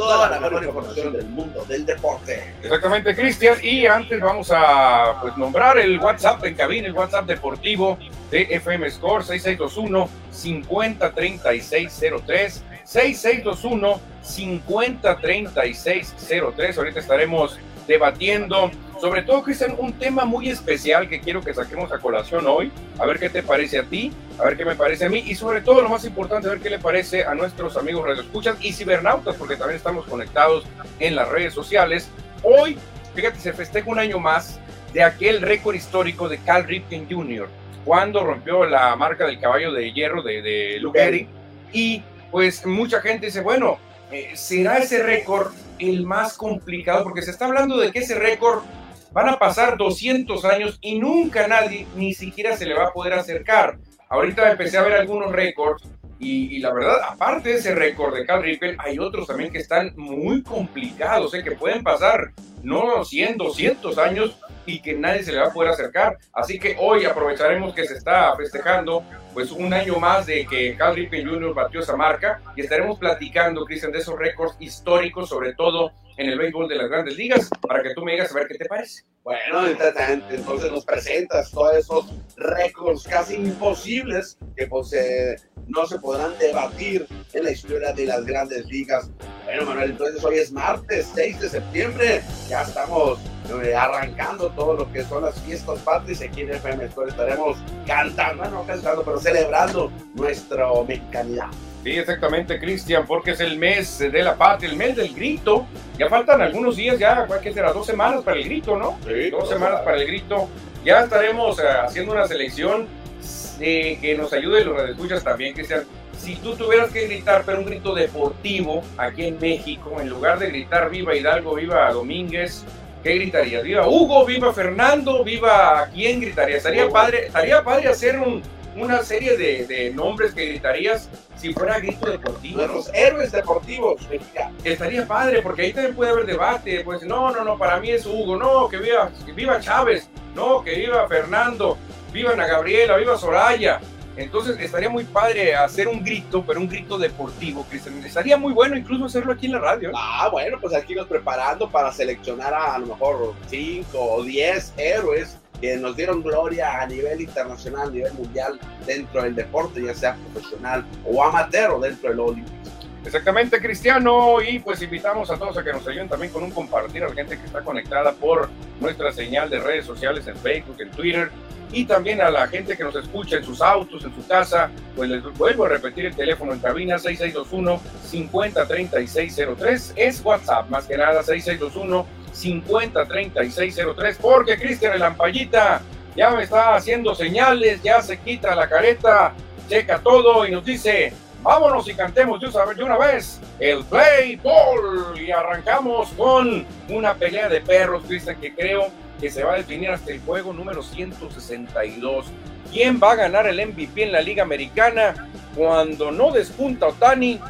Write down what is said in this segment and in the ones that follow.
toda la mejor información del mundo del deporte. Exactamente, Cristian. Y antes vamos a pues, nombrar el WhatsApp en cabina, el WhatsApp deportivo de FM Score 6621 503603 6621 503603. Ahorita estaremos debatiendo sobre todo, Cristian, un tema muy especial que quiero que saquemos a colación hoy. A ver qué te parece a ti, a ver qué me parece a mí y sobre todo lo más importante, a ver qué le parece a nuestros amigos radioescuchas y cibernautas, porque también estamos conectados en las redes sociales. Hoy, fíjate, se festeja un año más de aquel récord histórico de Cal Ripken Jr., cuando rompió la marca del caballo de hierro de, de Luke Y pues mucha gente dice, bueno, eh, ¿será ese récord el más complicado? Porque se está hablando de que ese récord Van a pasar 200 años y nunca nadie ni siquiera se le va a poder acercar. Ahorita empecé a ver algunos récords y, la verdad, aparte de ese récord de Cal Ripple, hay otros también que están muy complicados, ¿eh? que pueden pasar no 100, 200 años y que nadie se le va a poder acercar. Así que hoy aprovecharemos que se está festejando pues un año más de que Cal Ripken Jr. batió esa marca y estaremos platicando, Cristian, de esos récords históricos, sobre todo en el béisbol de las grandes ligas, para que tú me digas a ver qué te parece. Bueno, entonces nos presentas todos esos récords casi imposibles que pues, eh, no se podrán debatir en la historia de las grandes ligas. Bueno, Manuel, entonces hoy es martes 6 de septiembre, ya estamos eh, arrancando todo lo que son las fiestas patrias aquí en FM Estaremos cantando, no cantando, pero celebrando nuestra mexicanidad. Sí, exactamente, Cristian, porque es el mes de la patria, el mes del grito. Ya faltan algunos días, ya, ¿qué será? Dos semanas para el grito, ¿no? Sí, dos semanas para el grito. Ya estaremos eh, haciendo una selección de que nos ayude los radioescuchas también, Cristian. Si tú tuvieras que gritar, pero un grito deportivo aquí en México, en lugar de gritar viva Hidalgo, viva Domínguez, ¿qué gritarías? ¿Viva Hugo, viva Fernando, viva quién gritaría? Estaría padre, estaría padre hacer un, una serie de, de, nombres que gritarías si fuera grito deportivo. Los héroes deportivos Estaría padre, porque ahí también puede haber debate. Pues no, no, no, para mí es Hugo. No, que viva, que viva Chávez. No, que viva Fernando. Viva Ana Gabriela, viva Soraya. Entonces estaría muy padre hacer un grito, pero un grito deportivo, Cristian. Estaría muy bueno incluso hacerlo aquí en la radio. Ah, bueno, pues aquí nos preparando para seleccionar a, a lo mejor 5 o 10 héroes que nos dieron gloria a nivel internacional, a nivel mundial dentro del deporte, ya sea profesional o amateur o dentro del olímpico. Exactamente, Cristiano, y pues invitamos a todos a que nos ayuden también con un compartir a la gente que está conectada por nuestra señal de redes sociales en Facebook, en Twitter, y también a la gente que nos escucha en sus autos, en su casa, pues les vuelvo a repetir el teléfono en cabina 6621-503603, es WhatsApp, más que nada 6621 503603, porque Cristian el Lampallita ya me está haciendo señales, ya se quita la careta, checa todo y nos dice, vámonos y cantemos de una vez el play ball y arrancamos con una pelea de perros, Cristian, que creo que se va a definir hasta el juego número 162. ¿Quién va a ganar el MVP en la Liga Americana cuando no despunta Otani,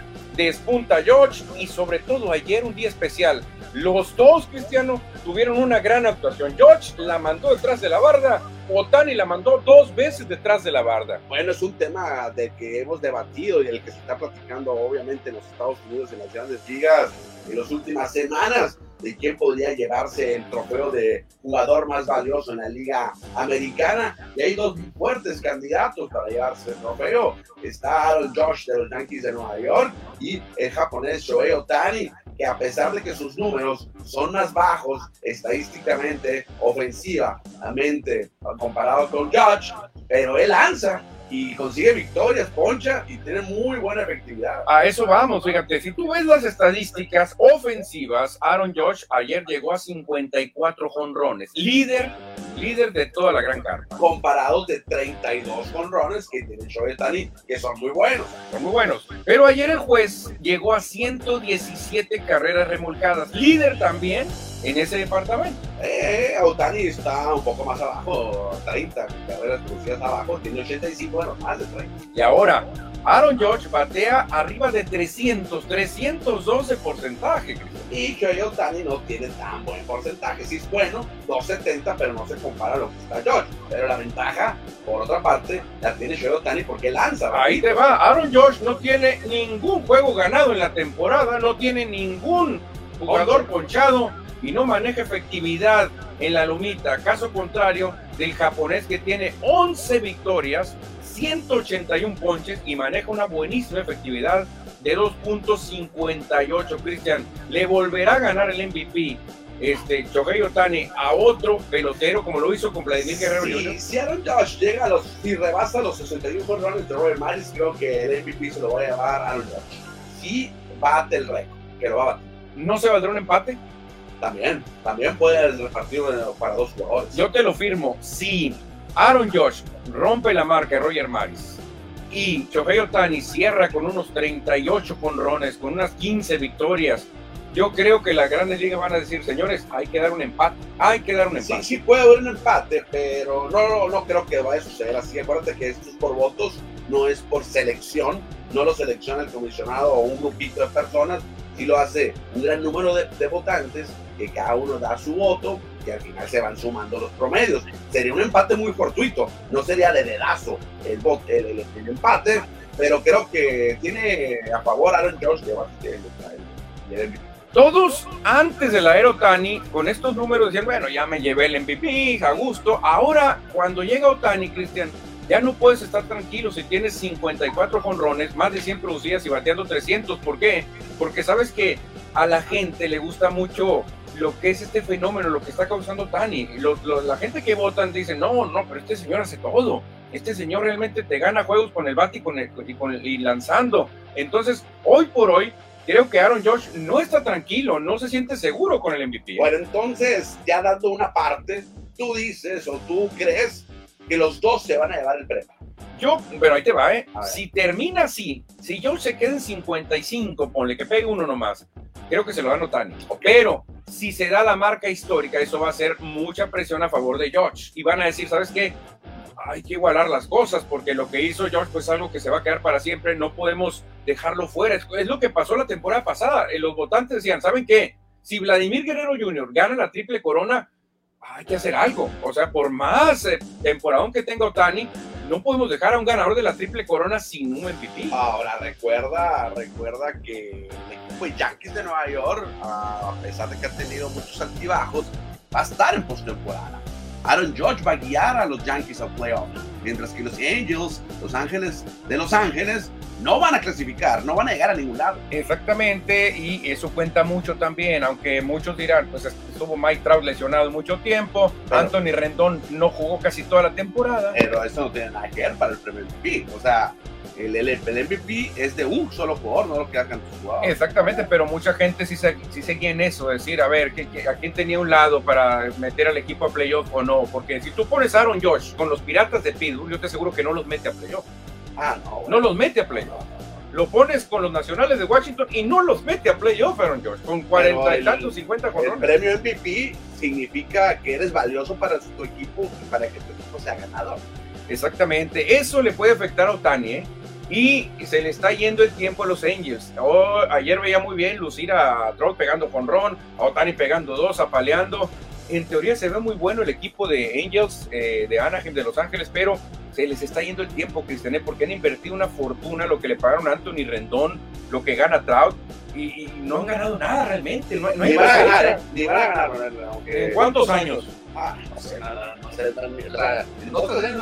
despunta George y sobre todo ayer un día especial? Los dos, Cristiano, tuvieron una gran actuación. George la mandó detrás de la barda, Otani la mandó dos veces detrás de la barda. Bueno, es un tema de que hemos debatido y del que se está platicando obviamente en los Estados Unidos, en las grandes ligas, en las últimas semanas, de quién podría llevarse el trofeo de jugador más valioso en la liga americana. Y hay dos fuertes candidatos para llevarse el trofeo. Está el Josh de los Yankees de Nueva York y el japonés Shohei Otani, que a pesar de que sus números son más bajos estadísticamente, ofensivamente, comparado con Judge, pero él lanza y consigue victorias, poncha y tiene muy buena efectividad. A eso vamos, fíjate, si tú ves las estadísticas ofensivas, Aaron Josh ayer llegó a 54 jonrones, líder, líder de toda la gran carpa. Comparados de 32 jonrones que tiene Shohei Tani, que son muy buenos. Son muy buenos. Pero ayer el juez llegó a 117 carreras remolcadas, líder también en ese departamento. Eh, Autani está un poco más abajo, 30 carreras producidas abajo, tiene 85, bueno, más de 30. Y ahora, Aaron George batea arriba de 300, 312 porcentaje. Y Shohei Otani no tiene tan buen porcentaje. Sí es bueno, 270, pero no se compara a lo que está George. Pero la ventaja, por otra parte, la tiene Shohei Otani porque lanza. Ahí te va. Aaron George no tiene ningún juego ganado en la temporada, no tiene ningún jugador ponchado y no maneja efectividad en la lumita. Caso contrario del japonés que tiene 11 victorias, 181 ponches y maneja una buenísima efectividad de 2.58. Cristian, le volverá a ganar el MVP este Shohei Otani a otro pelotero como lo hizo con Vladimir Guerrero sí, Si Aaron Josh llega a los y rebasa los 61 runs de Robert Maris, creo que el MVP se lo va a llevar a Aaron Josh. Si bate el récord, que lo va a batir. ¿No se valdrá un empate? También, también puede repartir para dos jugadores. Yo te lo firmo. Si Aaron Josh rompe la marca de Roger Maris y Shohei Otani cierra con unos 38 conrones, con unas 15 victorias, yo creo que las grandes ligas van a decir, señores, hay que dar un empate, hay que dar un empate. Sí, sí puede haber un empate, pero no, no, creo que vaya a suceder así. Acuérdate que esto es por votos, no es por selección, no lo selecciona el comisionado o un grupito de personas, y lo hace un gran número de, de votantes que cada uno da su voto y al final se van sumando los promedios. Sería un empate muy fortuito, no sería de dedazo el, el, el, empate, pero creo que tiene a favor Aaron Josh el, todos antes del Aerotani, con estos números decían, bueno, ya me llevé el MVP, a gusto. Ahora, cuando llega Otani, Cristian, ya no puedes estar tranquilo si tienes 54 jonrones, más de 100 producidas y bateando 300. ¿Por qué? Porque sabes que a la gente le gusta mucho lo que es este fenómeno, lo que está causando Tani. la gente que votan dice, no, no, pero este señor hace todo. Este señor realmente te gana juegos con el bat y, con el, y, con y lanzando. Entonces, hoy por hoy, creo que Aaron Josh no está tranquilo, no se siente seguro con el MVP. Bueno, entonces, ya dando una parte, tú dices o tú crees que los dos se van a llevar el premio. Yo, pero ahí te va, ¿eh? Si termina así, si Josh se queda en 55, ponle que pegue uno nomás, creo que se lo da Otani. Pero si se da la marca histórica, eso va a ser mucha presión a favor de Josh. Y van a decir, ¿sabes qué? Hay que igualar las cosas porque lo que hizo George pues es algo que se va a quedar para siempre, no podemos dejarlo fuera. Es lo que pasó la temporada pasada. Eh, los votantes decían, ¿saben qué? Si Vladimir Guerrero Jr. gana la triple corona, hay que hacer algo. O sea, por más eh, temporada que tenga Otani, no podemos dejar a un ganador de la triple corona sin un MVP. Ahora, recuerda, recuerda que el equipo de Yankees de Nueva York, a pesar de que ha tenido muchos altibajos, va a estar en postemporada. Aaron Judge va a guiar a los Yankees al playoff, mientras que los Angels, Los Ángeles de Los Ángeles, no van a clasificar, no van a llegar a ningún lado. Exactamente, y eso cuenta mucho también, aunque muchos dirán, pues estuvo Mike Trout lesionado mucho tiempo, Anthony Rendón no jugó casi toda la temporada. Pero eso no tiene nada que ver para el primer MVP, o sea, el, el, MVP es de un solo jugador, no lo que hagan jugadores. Exactamente, pero mucha gente sí, se, sí seguía en eso, decir, a ver, ¿a quién tenía un lado para meter al equipo a playoff o no? Porque si tú pones a Aaron Josh con los Piratas de Pittsburgh, yo te aseguro que no los mete a playoff. Ah, no. No los mete a playoff. Lo pones con los nacionales de Washington y no los mete a playoff, Aaron Josh, con 40 y tantos, 50 con El premio MVP significa que eres valioso para tu equipo y para que tu equipo sea ganador. Exactamente, eso le puede afectar a Otani, ¿eh? y se le está yendo el tiempo a los Angels. Oh, ayer veía muy bien lucir a Trout pegando con Ron, a Otani pegando dos, apaleando. En teoría se ve muy bueno el equipo de Angels eh, de Anaheim de Los Ángeles, pero se les está yendo el tiempo, Cristian, ¿eh? porque han invertido una fortuna, lo que le pagaron a Anthony Rendón, lo que gana Trout, y, no han ganado nada realmente. No, hay van a ganar, ni van a ganar. ¿En cuántos años? Ah, no sé nada, no sé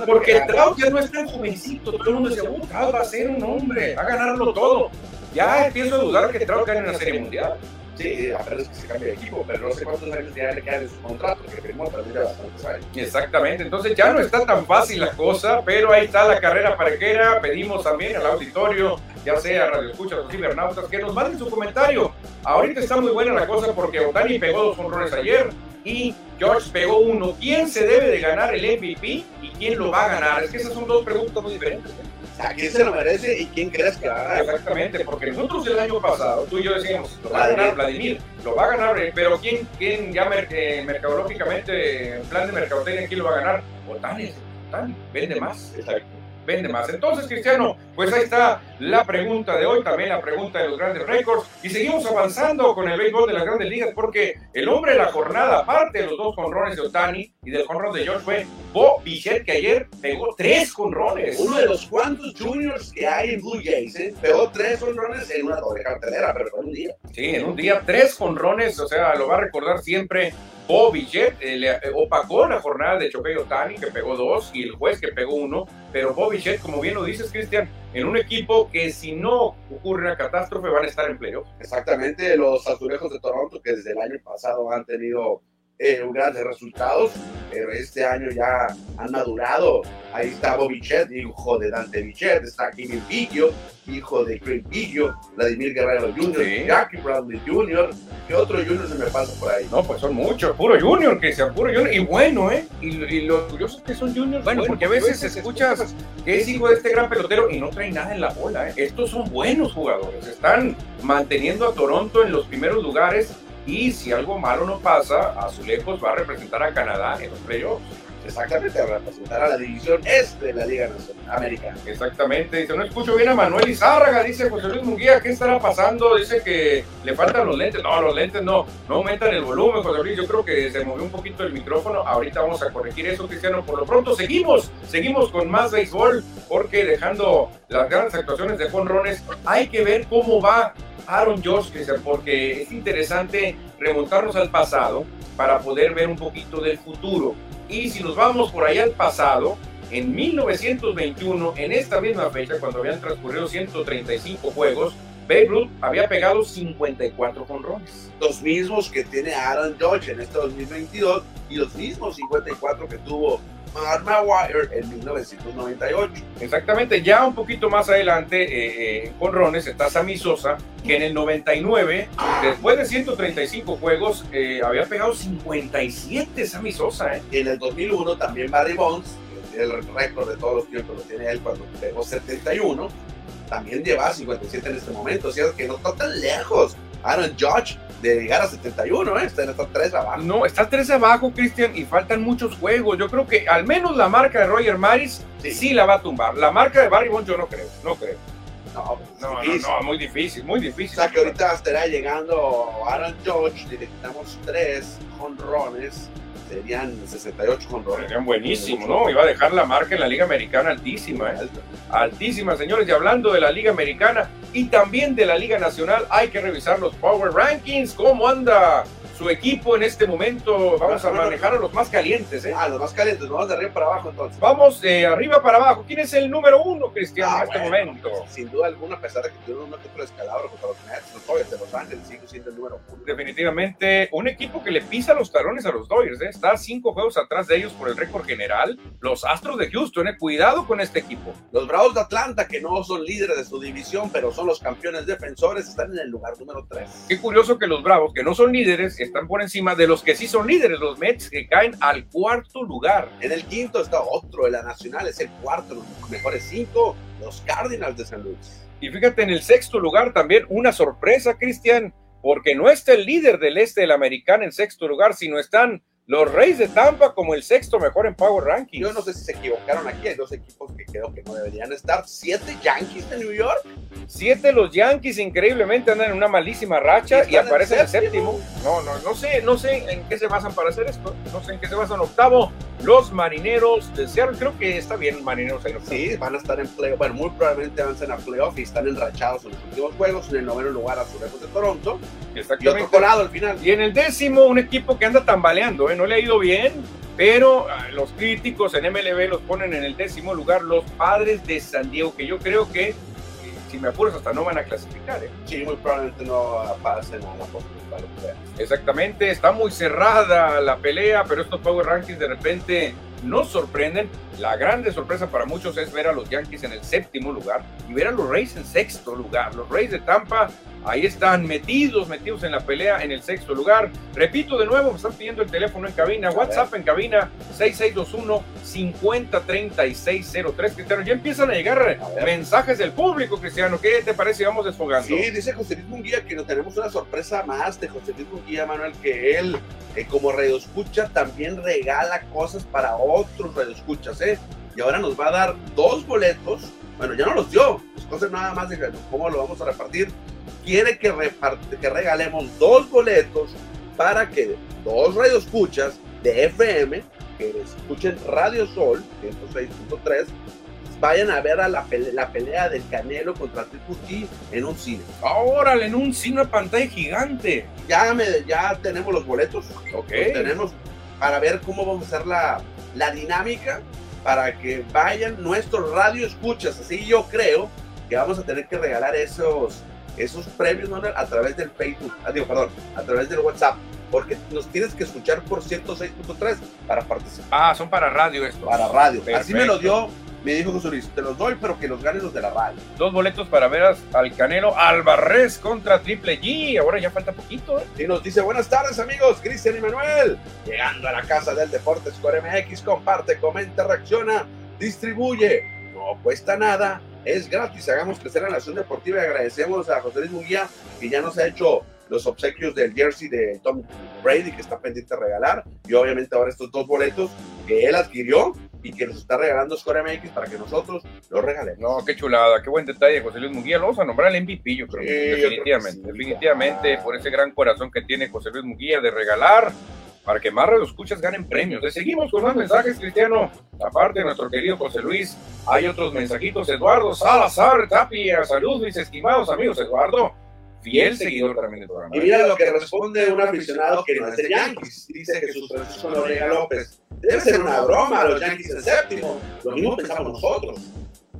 Porque el Trout ya no es tan jovencito, todo el mundo dice, uh, Trout va a ser un hombre, va a ganarlo todo. Ya empiezo a dudar que Trout gane una serie mundial. Sí, a es que se cambie de equipo, pero no sé cuántos años ya le quedan en su contrato, que firmó también ya bastantes años. Exactamente, entonces ya no está tan fácil la cosa, pero ahí está la carrera parequera. Pedimos también al auditorio, ya sea Radio Escucha o Cibernautas, que nos manden su comentario. Ahorita está muy buena la cosa porque Otani pegó dos honrones ayer y George pegó uno. ¿Quién se debe de ganar el MVP y quién lo va a ganar? Es que esas son dos preguntas muy diferentes. ¿eh? ¿A quién se lo merece y quién crees que va a ganar? Exactamente, porque nosotros el año pasado, tú y yo decíamos, lo va a ganar Vladimir, lo va a ganar, eh, pero ¿quién, quién ya eh, mercadológicamente, en plan de mercadotecnia, quién lo va a ganar? Otani, Otani, vende más. Exacto. Vende más. Entonces, Cristiano, pues ahí está la pregunta de hoy, también la pregunta de los grandes récords. Y seguimos avanzando con el béisbol de las grandes ligas porque el hombre de la jornada, aparte de los dos conrones de Otani y del conrón de George, fue Bo Bichette, que ayer pegó tres conrones. Uno de los cuantos juniors que hay en Blue Jays, ¿eh? pegó tres conrones en una doble cartelera, pero fue un día. Sí, en un día, tres conrones, o sea, lo va a recordar siempre Bobby Jet eh, opacó la jornada de Choquei Otani, que pegó dos, y el juez que pegó uno. Pero Bobby Jet, como bien lo dices, Cristian, en un equipo que si no ocurre una catástrofe van a estar en playoff. Exactamente, los azulejos de Toronto, que desde el año pasado han tenido eh, grandes resultados, pero este año ya han madurado. Ahí está Bobby Chet, hijo de Dante Bichet, está Kimmy Biggio, hijo de Craig Biggio, Vladimir Guerrero Jr., Jackie Bradley Jr., ¿qué otro Junior se me pasa por ahí? No, pues son muchos, puro Junior, que sea puro Junior, y bueno, ¿eh? Y, y lo curioso es que son Juniors, bueno, porque a veces escuchas que es hijo de este gran pelotero y no trae nada en la bola, ¿eh? Estos son buenos jugadores, están manteniendo a Toronto en los primeros lugares y si algo malo no pasa, Azulejos va a representar a Canadá en los playoffs. Exactamente, a representar a la división este de la Liga Nacional Americana. Exactamente, dice, no escucho bien a Manuel Izárraga, dice José Luis Munguía, ¿qué estará pasando? Dice que le faltan los lentes. No, los lentes no, no aumentan el volumen, José Luis. Yo creo que se movió un poquito el micrófono. Ahorita vamos a corregir eso, Cristiano. Por lo pronto, seguimos, seguimos con más béisbol, porque dejando las grandes actuaciones de Rones, hay que ver cómo va Aaron Josh, porque es interesante remontarnos al pasado para poder ver un poquito del futuro. Y si nos vamos por allá al pasado, en 1921, en esta misma fecha, cuando habían transcurrido 135 juegos, Babe Ruth había pegado 54 jonrones. Los mismos que tiene Aaron Judge en este 2022 y los mismos 54 que tuvo Wire en 1998. Exactamente, ya un poquito más adelante eh, eh, con Rones está Sammy Sosa, que en el 99, después de 135 juegos, eh, había pegado 57 Sammy Sosa. En el 2001 también Barry Bonds, el récord de todos los tiempos lo tiene él cuando pegó 71, también lleva 57 en este momento, o sea que no está tan lejos. Aaron Judge de llegar a 71, ¿eh? Está, tres abajo. No, está tres abajo, Cristian, y faltan muchos juegos. Yo creo que al menos la marca de Roger Maris sí, la va a tumbar. La marca de Barry Bonds yo no creo, no creo. No, no, no, muy difícil, muy difícil. O sea que ahorita estará llegando Aaron George, le quitamos tres jonrones serían 68 con Serían buenísimos, ¿no? Iba a dejar la marca en la Liga Americana altísima, ¿eh? Altísima, señores. Y hablando de la Liga Americana y también de la Liga Nacional, hay que revisar los Power Rankings. ¿Cómo anda su equipo en este momento. Vamos a manejar a los más calientes. ¿eh? Ah, los más calientes, vamos de arriba para abajo entonces. Vamos de arriba para abajo. ¿Quién es el número uno, Cristiano, ah, en este momento? Sin duda alguna, a pesar de que tuvieron un otro escalabro contra los Nets, los Dodgers de Los Ángeles sigue siendo el número uno. Definitivamente, un equipo que le pisa los talones a los Dodgers. ¿eh? Está cinco juegos atrás de ellos por el récord general. Los Astros de Houston, ¿eh? cuidado con este equipo. Los Bravos de Atlanta, que no son líderes de su división, pero son los campeones defensores, están en el lugar número tres. Qué curioso que los Bravos, que no son líderes, están por encima de los que sí son líderes, los Mets, que caen al cuarto lugar. En el quinto está otro de la Nacional, es el cuarto, los mejores cinco, los Cardinals de San Luis. Y fíjate, en el sexto lugar también una sorpresa, Cristian, porque no está el líder del este de la Americana en sexto lugar, sino están los Reyes de Tampa como el sexto mejor en Power Ranking. Yo no sé si se equivocaron aquí. Hay dos equipos que creo que no deberían estar. Siete Yankees de New York. Siete los Yankees increíblemente andan en una malísima racha y, aparecen en el séptimo. No, no, no sé, no sé en qué se basan para hacer esto. No sé en qué se basan. Octavo, los Marineros de Seattle. Creo que está bien Marineros ahí. Sí, van a estar en playoff. Bueno, muy probablemente avancen a playoff y están enrachados en los últimos juegos. En el noveno lugar a su de Toronto. Y otro colado al final. Y en el décimo, un equipo que anda tambaleando, ¿eh? No le ha ido bien, pero ah, los críticos en MLB los ponen en el décimo lugar, los padres de San Diego, que yo creo que, si me apuras, hasta no van a clasificar. ¿eh? Sí, muy probablemente no pasen a la Exactamente, está muy cerrada la pelea, pero estos Power Rankings de repente nos sorprenden. La grande sorpresa para muchos es ver a los Yankees en el séptimo lugar y ver a los Rays en sexto lugar. Los Rays de Tampa Ahí están metidos, metidos en la pelea en el sexto lugar. Repito de nuevo, me están pidiendo el teléfono en cabina, WhatsApp en cabina 6621-503603. Cristiano, ya empiezan a llegar mensajes del público, Cristiano. ¿Qué te parece? Vamos desfogando. Sí, dice José Luis Munguía que nos tenemos una sorpresa más de José Luis Munguía, Manuel, que él, eh, como radio escucha, también regala cosas para otros radioescuchas, ¿eh? Y ahora nos va a dar dos boletos. Bueno, ya no los dio, es cosa nada más de cómo lo vamos a repartir. Quiere que, que regalemos dos boletos para que dos radioescuchas de FM que escuchen Radio Sol 106.3 vayan a ver a la, pelea, la pelea del Canelo contra Triple en un cine. Órale, en un cine a pantalla gigante. Ya, me, ya tenemos los boletos. Ok. Los tenemos para ver cómo vamos a hacer la, la dinámica para que vayan nuestros radio escuchas. Así yo creo que vamos a tener que regalar esos, esos premios a través del Facebook, ah, digo, perdón, a través del WhatsApp. Porque nos tienes que escuchar por 106.3 para participar. Ah, son para radio esto. Para radio. Así me lo dio me dijo José Luis, te los doy, pero que los ganen los de la radio. Dos boletos para ver al Canelo Alvarez contra Triple G. Ahora ya falta poquito, ¿eh? Y nos dice, buenas tardes, amigos, Cristian y Manuel. Llegando a la casa del Deportes Score MX, comparte, comenta, reacciona, distribuye. No cuesta nada, es gratis. Hagamos crecer la nación deportiva y agradecemos a José Luis Munguía, que ya nos ha hecho los obsequios del jersey de Tom Brady, que está pendiente de regalar. Y obviamente ahora estos dos boletos que él adquirió y que nos está regalando Score MX para que nosotros lo regalemos. No, qué chulada, qué buen detalle, José Luis Munguía. Lo vamos a nombrar el MVP, yo creo. definitivamente, definitivamente, por ese gran corazón que tiene José Luis Munguía de regalar para que más los escuchas ganen premios. Le seguimos con más mensajes, Cristiano. Aparte de nuestro querido José Luis, hay otros mensajitos. Eduardo Salazar Tapia, saludos mis estimados amigos. Eduardo, fiel seguidor también del programa. Y mira lo que responde un aficionado que no es de Yankees. Dice Jesús Francisco Noriega López. Debe ser una broma los Yankees en séptimo. Lo mismo pensamos nosotros.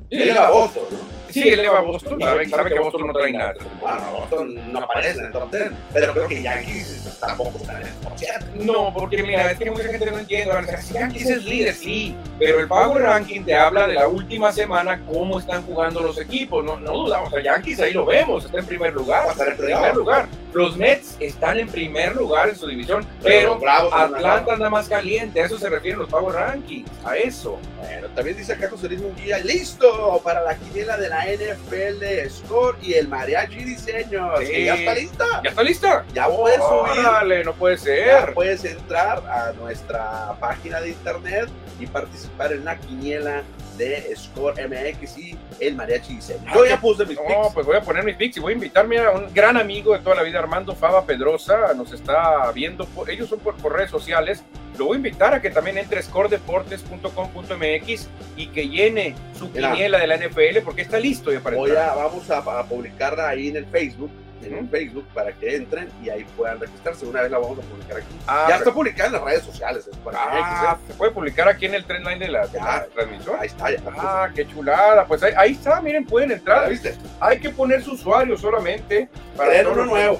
Él va a Boston, ¿no? Sí, él va a Boston. Sabe, sabe que Boston no trae nada. Bueno, Boston no aparece en el top 10. Pero creo que Yankees tampoco está en el top 10. No, porque mira, es que mucha gente no entiende. Yankees es líder, sí. Pero el Power Ranking te habla de la última semana, cómo están jugando los equipos. No, no dudamos. A Yankees ahí lo vemos. Está en primer lugar. Estar en primer lugar. Los Mets están en primer lugar en su división, pero, Atlanta anda más caliente. A eso se refieren los Power Rankings. A eso. Bueno, también dice acá José Luis Munguía, listo para la quiniela de la NFL de Score y el Mariachi Diseño. ¿Ya está lista? ¿Ya está lista? Ya puedes subir. Dale, no puede ser. Ya puedes entrar a nuestra página de internet y participar en la quiniela de Score MX y el Mariachi Diseño. Yo ya puse mis picks. No, pues voy a poner mis picks y voy a invitarme a un gran amigo de toda la vida, Armando Fava Pedrosa, nos está viendo, ellos son por, redes sociales, lo voy a invitar a que también entre scoredeportes.com.mx y que llene su quiniela de la NFL porque está listo ya para voy a, Vamos a, a publicarla ahí en el Facebook en Facebook para que entren y ahí puedan registrarse. Una vez la vamos a publicar aquí. Ah, ya está publicada en las redes sociales. ah, ¿Se puede publicar aquí en el trendline de la, de la transmisión? Ahí está, ya. Ah, qué chulada. Pues ahí, ahí, está, miren, pueden entrar. ¿viste? Hay que poner su usuario solamente. Para uno nuevo.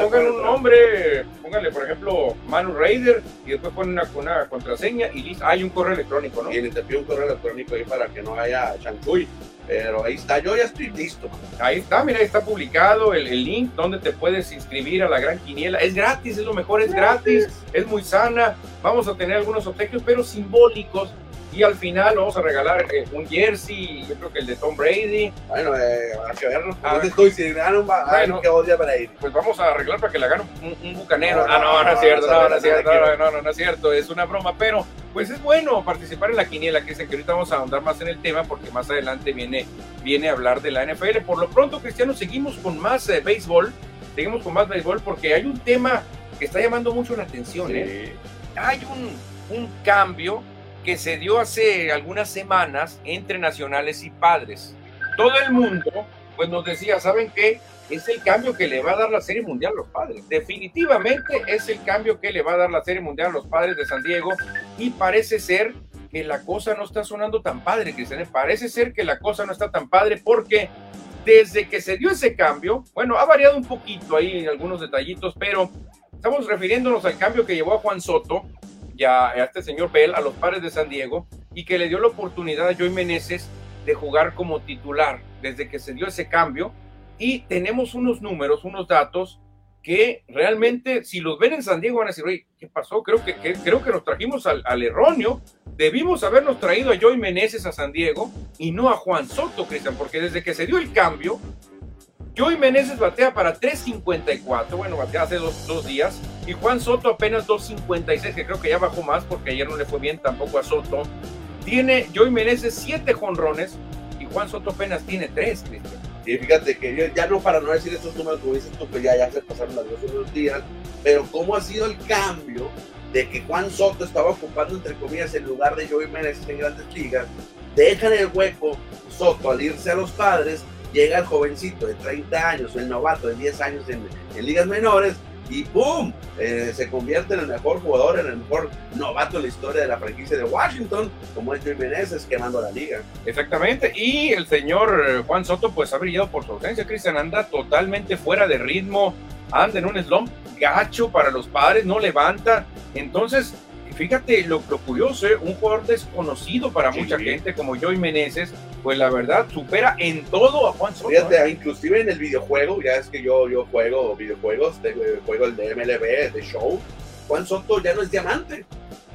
Pongan un nombre, pónganle, por ejemplo, Manu Raider y después ponen una, una contraseña y listo. Hay un correo electrónico, ¿no? Y le te pido un correo electrónico ahí para que no haya chanchuy. Pero ahí está, yo ya estoy listo. Ahí está, mira, ahí está publicado el, link donde te puedes inscribir a la gran quiniela. Es gratis, es lo mejor, es gratis, es muy sana. Vamos a tener algunos obsequios, pero simbólicos y al final vamos a regalar eh, un jersey, yo creo que el de Tom Brady. Bueno, eh, habrá que verlo. A estoy, si ganan un bueno, que odia para ir. Pues vamos a arreglar para que la gane un, bucanero. ah, no, no es cierto, no, no es cierto, no, no, no, no es cierto, es una broma, pero pues es bueno participar en la quiniela, que es que ahorita vamos a ahondar más en el tema porque más adelante viene, viene a hablar de la NFL. Por lo pronto, Cristiano, seguimos con más eh, béisbol, seguimos con más béisbol porque hay un tema que está llamando mucho la atención. ¿eh? Hay un, un cambio que se dio hace algunas semanas entre nacionales y padres. Todo el mundo pues nos decía, ¿saben qué? Es el cambio que le va a dar la Serie Mundial a los padres. Definitivamente es el cambio que le va a dar la Serie Mundial a los padres de San Diego y parece ser que la cosa no está sonando tan padre, Cristian. Parece ser que la cosa no está tan padre porque desde que se dio ese cambio, bueno, ha variado un poquito ahí algunos detallitos, pero estamos refiriéndonos al cambio que llevó a Juan Soto ya a este señor Bell, a los padres de San Diego, y que le dio la oportunidad a Joey Meneses de jugar como titular desde que se dio ese cambio. Y tenemos unos números, unos datos que realmente, si los ven en San Diego, van a decir, oye, ¿qué pasó? Creo que, creo que nos trajimos al, al, erróneo. Debimos habernos traído a Joey Meneses a San Diego y no a Juan Soto, Cristian, porque desde que se dio el cambio, Joey Meneses batea para 3.54, bueno, batea hace dos, días, y Juan Soto apenas 2.56, que creo que ya bajó más porque ayer no le fue bien tampoco a Soto. Tiene Joey Meneses siete jonrones y Juan Soto apenas tiene tres, Cristian. Y fíjate que yo, ya no para no decir estos números, como dices tú, que ya, ya se pasaron las dos unos días, pero cómo ha sido el cambio de que Juan Soto estaba ocupando, entre comillas, el lugar de Joey Meneses en grandes ligas, dejan el hueco Soto al irse a los padres, llega el jovencito de 30 años, el novato de 10 años en, en ligas menores, y ¡pum! Eh, se convierte en el mejor jugador, en el mejor novato en la historia de la franquicia de Washington, como es Joey Meneses, quemando la liga. Exactamente, y el señor eh, Juan Soto pues ha brillado por su ausencia, Cristian anda totalmente fuera de ritmo, anda en un slump gacho para los padres, no levanta, entonces fíjate lo, lo curioso, ¿eh? un jugador desconocido para Sí, mucha sí. gente como Joey Meneses, pues la verdad supera en todo a Juan Soto. ¿eh? Fíjate, inclusive en el videojuego, ya es que yo, yo juego videojuegos, de- eh, juego el de MLB, de show, Juan Soto ya no es diamante,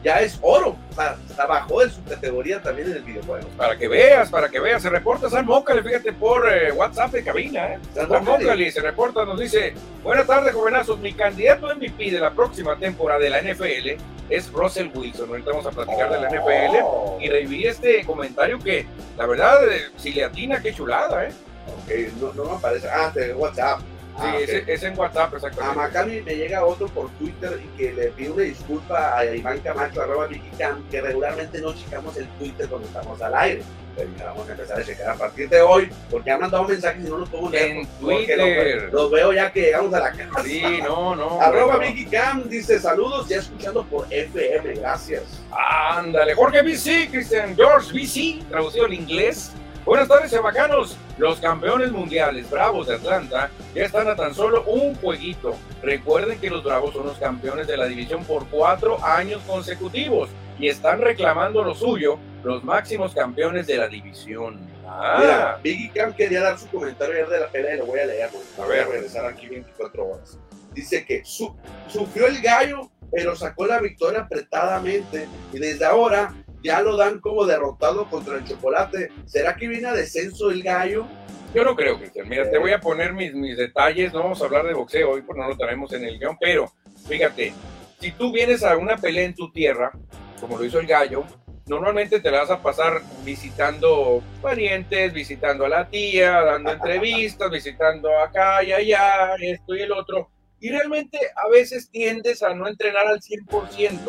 ya es oro, o sea, bajo de su categoría también en el videojuego. Para que veas, para que veas, se reporta San Mócale, fíjate, por eh, WhatsApp de cabina, ¿eh? San San se reporta, nos dice, buenas tardes, jovenazos, mi candidato MVP de la próxima temporada de la NFL es Russell Wilson, ahorita vamos a platicar de la NFL Oh, y revivir este comentario que, la verdad, eh, si le atina, qué chulada, ¿eh? ok, no, no me aparece, ah, te WhatsApp. Sí, Ah, es, es en WhatsApp, A exactamente. Macami me llega otro por Twitter y que le pido una disculpa a Iván Camacho, arroba Vicky Cam, que regularmente no checamos el Twitter cuando estamos al aire. Pero vamos a empezar a checar a partir de hoy, porque han mandado mensajes y no los puedo leer. En Twitter. Los, los veo ya que llegamos a la casa. Sí, no, no. Arroba no. Vicky Cam dice saludos, ya escuchando por FM, gracias. Ándale, Jorge BC, Christian George BC, traducido al inglés. Buenas tardes, chavacanos. Los campeones mundiales Bravos de Atlanta ya están a tan solo un jueguito. Recuerden que los Bravos son los campeones de la división por cuatro años consecutivos y están reclamando lo suyo, los máximos campeones de la división. Ah, Mira, Vicky Cam quería dar su comentario ayer de la pelea y lo voy a leer, A voy a ver. regresar aquí 24 horas. Dice que su- sufrió el gallo, pero sacó la victoria apretadamente y desde ahora ya lo dan como derrotado contra el chocolate. ¿Será que viene a descenso el gallo? Yo no creo, Cristian. Mira, te voy a poner mis, mis detalles. No vamos a hablar de boxeo hoy, porque no lo traemos en el guion. Pero, fíjate, si tú vienes a una pelea en tu tierra, como lo hizo el gallo, normalmente te la vas a pasar visitando parientes, visitando a la tía, dando entrevistas, visitando acá y allá, esto y el otro. Y realmente a veces tiendes a no entrenar al 100%.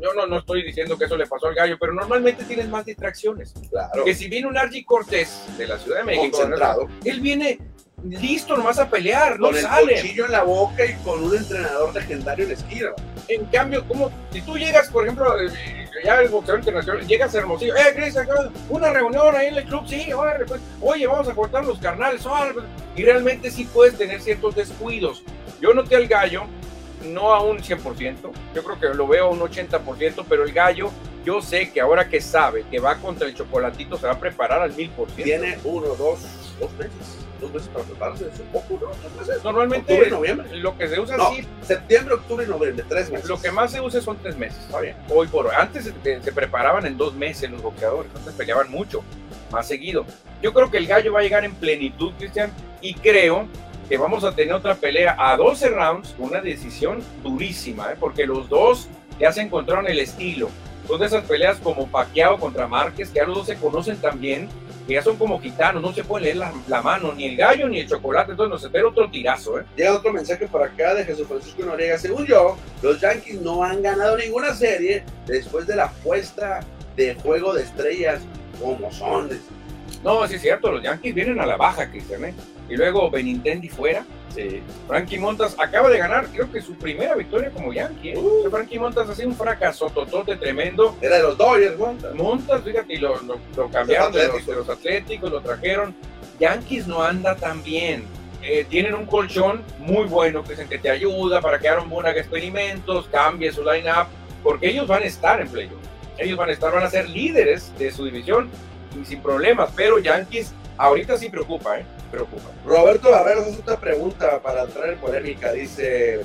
Yo no, no estoy diciendo que eso le pasó al gallo, pero normalmente tienes más distracciones. Claro, Que si viene un Archie Cortés de la Ciudad de México, concentrado, él viene listo nomás a pelear, no con el sale. cuchillo en la boca y con un entrenador legendario en la esquina. En cambio, como si tú llegas, por ejemplo, eh, ya el boxeador internacional, llegas a Hermosillo, eh, acá, una reunión ahí en el club, sí, órale, pues, oye, vamos a cortar los carnales, órale, pues. y realmente sí puedes tener ciertos descuidos. Yo noté al gallo, no a un 100%, yo creo que lo veo a un 80%, pero el gallo, yo sé que ahora que sabe que va contra el chocolatito, se va a preparar al 1000%. Tiene uno, dos, dos meses. Dos meses para prepararse. Es un poco, ¿no? Dos meses. Normalmente Octubre noviembre. lo que se usa No, así septiembre, octubre y noviembre, tres meses. Lo que más se usa son tres meses. Hoy por hoy. Antes se, se preparaban en dos meses los boxeadores, antes peleaban mucho, más seguido. Yo creo que el gallo va a llegar en plenitud, Cristian, y creo que vamos a tener otra pelea a 12 rounds, una decisión durísima, ¿eh? porque los dos ya se encontraron el estilo. Son de esas peleas como Pacquiao contra Márquez, que ya los dos se conocen también, que ya son como gitanos, no se puede leer la, la mano, ni el gallo ni el chocolate, entonces nos espera otro tirazo, ¿eh? Llega otro mensaje por acá de Jesús Francisco Noriega. Según yo, los Yankees no han ganado ninguna serie después de la apuesta de juego de estrellas como son. No, sí es cierto, los Yankees vienen a la baja, Cristian, ¿eh? Y luego Benintendi fuera. Sí. Frankie Montas acaba de ganar, creo que su primera victoria como Yankee. ¿eh? Uh. Frankie Montas ha sido un fracaso totote tremendo. Era de los Dodgers, ¿no? Montas, fíjate, y lo, lo- lo cambiaron de los, de los Atléticos, lo trajeron. Yankees no anda tan bien. Eh, tienen un colchón muy bueno, que dicen que te ayuda para que Aaron Boone haga experimentos, cambie su line-up, porque ellos van a estar en playoff. Ellos van a estar, van a ser líderes de su división y sin problemas, pero Yankees ahorita sí preocupa, ¿eh? Roberto Barreros hace otra pregunta para entrar en polémica. Dice: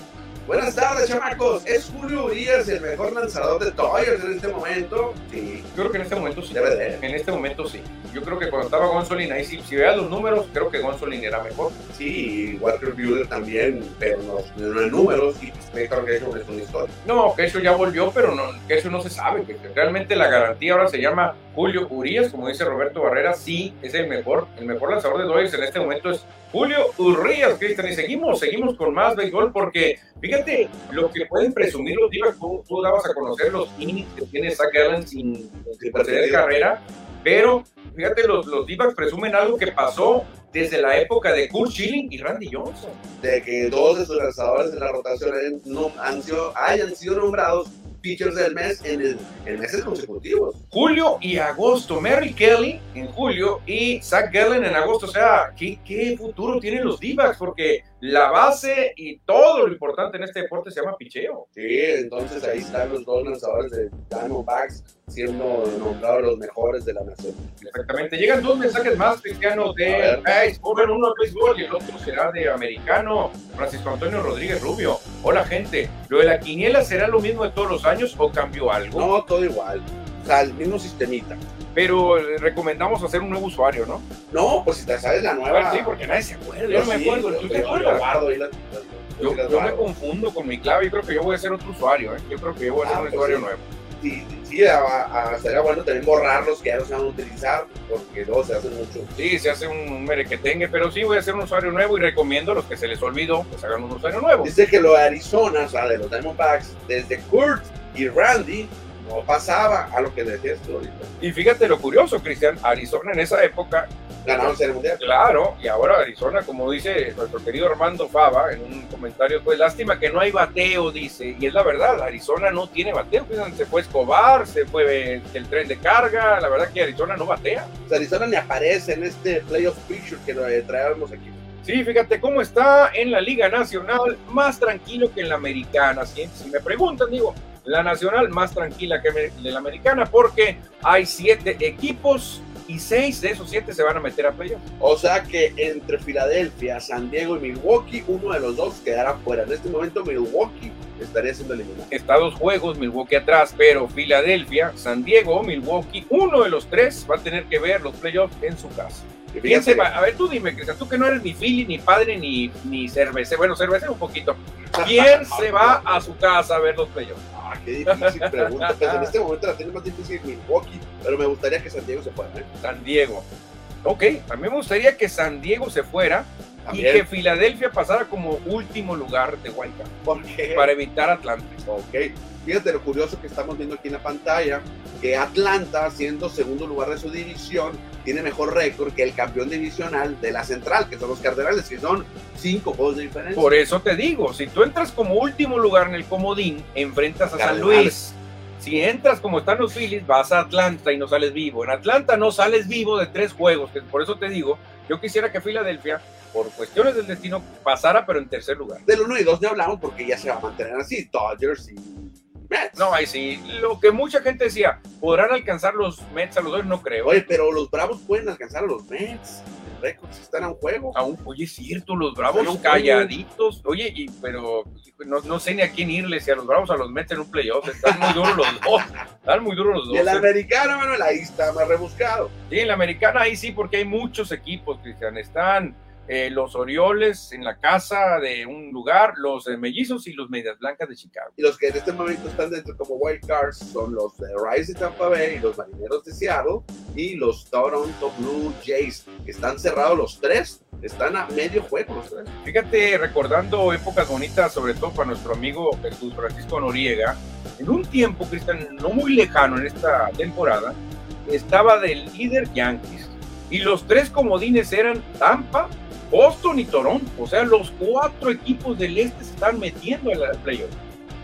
Buenas tardes, chamacos. ¿Es Julio Urias el mejor lanzador de Dodgers en este momento? Sí. Yo creo que en este momento sí. Debe de. En este momento sí. Yo creo que cuando estaba Gonzolin ahí, si, si veas los números, creo que Gonzolin era mejor. Sí, Walker Buehler también, pero no, no en números. Y Víctor Gresham es una historia. No, eso ya volvió, pero no, eso no se sabe. Que realmente la garantía ahora se llama Julio Urias, como dice Roberto Barrera, sí, es el mejor, el mejor lanzador de Dodgers en este momento es Julio Urias, Cristian. Y seguimos, seguimos con más béisbol, porque fíjate lo que pueden presumir los Divas, tú, tú dabas a conocer los innings que tiene Zach Gallen sin, sin de carrera, pero fíjate, los, los D-backs presumen algo que pasó desde la época de Kurt Schilling y Randy Johnson. De que dos de sus lanzadores de la rotación no, han sido, hayan sido nombrados pitchers del mes en, en, meses consecutivos. Julio y agosto. Mary Kelly en julio y Zach Gallen en agosto. O sea, ¿qué, qué futuro tienen los d Porque la base y todo lo importante en este deporte se llama picheo. Sí, entonces ahí están los dos lanzadores de Diamondbacks siendo nombrados los mejores de la nación. Exactamente. Llegan dos mensajes más, Cristiano, de béisbol. Uno de béisbol y el otro será de americano. Francisco Antonio Rodríguez Rubio. Hola, gente. ¿Lo de la quiniela será lo mismo de todos los años o cambió algo? No, todo igual. O sea, el mismo sistemita pero eh, recomendamos hacer un nuevo usuario, ¿no? No, pues si te sabes la nueva. sí, porque nadie se acuerda. Yo, no me acuerdo. ¿Tú te acuerdas? Yo, yo, me confundo con mi clave. Yo creo que yo voy a hacer otro usuario. ¿eh? Yo creo que yo voy a hacer ah, un pues usuario nuevo. Sí, sí, sería bueno también borrarlos que ya no se van a utilizar, porque luego se hace mucho. Sí, se hace un merequetengue, pero sí voy a hacer un usuario nuevo y recomiendo a los que se les olvidó, pues hagan un usuario nuevo. Dice que lo de Arizona, o sea, de los Diamondbacks, desde Kurt y Randy, no pasaba a lo que decías tú ahorita. Y fíjate lo curioso, Cristian, Arizona en esa época ganaron el mundial. Claro, y ahora Arizona, como dice nuestro querido Armando Fava en un comentario, pues lástima que no hay bateo, dice, y es la verdad, Arizona no tiene bateo, se fue Escobar, se fue el tren de carga, la verdad que Arizona no batea. Arizona ni aparece en este playoff picture que traemos aquí. Sí, fíjate cómo está en la Liga Nacional, más tranquilo que en la Americana. Si, si me preguntan, digo, la Nacional más tranquila que la Americana porque hay siete equipos y seis de esos siete se van a meter a playoff. O sea que entre Filadelfia, San Diego y Milwaukee, uno de los dos quedará fuera. En este momento Milwaukee estaría siendo eliminado. Está dos juegos, Milwaukee atrás, pero Filadelfia, San Diego, Milwaukee, uno de los tres va a tener que ver los playoffs en su casa. ¿Quién se va? A ver, tú dime, Cristian, tú que no eres ni Philly, ni padre, ni, ni cervecero. Bueno, cervecero un poquito. ¿Quién se va a su casa a ver los playoffs? Ah, qué difícil pregunta. Pues en este momento la tiene más difícil Milwaukee, pero me gustaría que San Diego se fuera. ¿eh? San Diego. Ok, a mí me gustaría que San Diego se fuera y que Filadelfia pasara como último lugar de White ¿Por qué? Para evitar Atlanta. Ok. Fíjate lo curioso que estamos viendo aquí en la pantalla, que Atlanta, siendo segundo lugar de su división, tiene mejor récord que el campeón divisional de la central, que son los Cardenales, que son cinco juegos de diferencia. Por eso te digo, si tú entras como último lugar en el comodín, enfrentas a San Luis. Si entras como están los Phillies, vas a Atlanta y no sales vivo. En Atlanta no sales vivo de tres juegos, que por eso te digo, yo quisiera que Filadelfia, por cuestiones del destino, pasara, pero en tercer lugar. Del 1 y 2 ya hablamos porque ya se va a mantener así, Dodgers y. No, ahí sí. Lo que mucha gente decía, ¿podrán alcanzar los Mets a los dos? No creo. Oye, pero los Bravos pueden alcanzar a los Mets récords están a un juego. A un, oye, es cierto, los Bravos calladitos. Oye, y, pero no, no, sé ni a quién irle, si a los Bravos a los meten en un playoff. Están muy duros los dos. Están muy duros los dos. Y el ¿eh? americano, bueno, ahí está más rebuscado. Sí, el americano ahí sí, porque hay muchos equipos, Cristian. Están eh, los Orioles en la casa de un lugar, los eh, Mellizos y los Medias Blancas de Chicago. Y los que en este momento están dentro como wild cards son los de Rise de Tampa Bay, y los Marineros de Seattle y los Toronto Blue Jays, que están cerrados los tres, están a medio juego los tres. Fíjate, recordando épocas bonitas, sobre todo para nuestro amigo Jesús Francisco Noriega, en un tiempo, Cristian, no muy lejano en esta temporada, estaba del líder Yankees. Y los tres comodines eran Tampa, Boston y Toronto. O sea, los cuatro equipos del este se están metiendo en la playoff.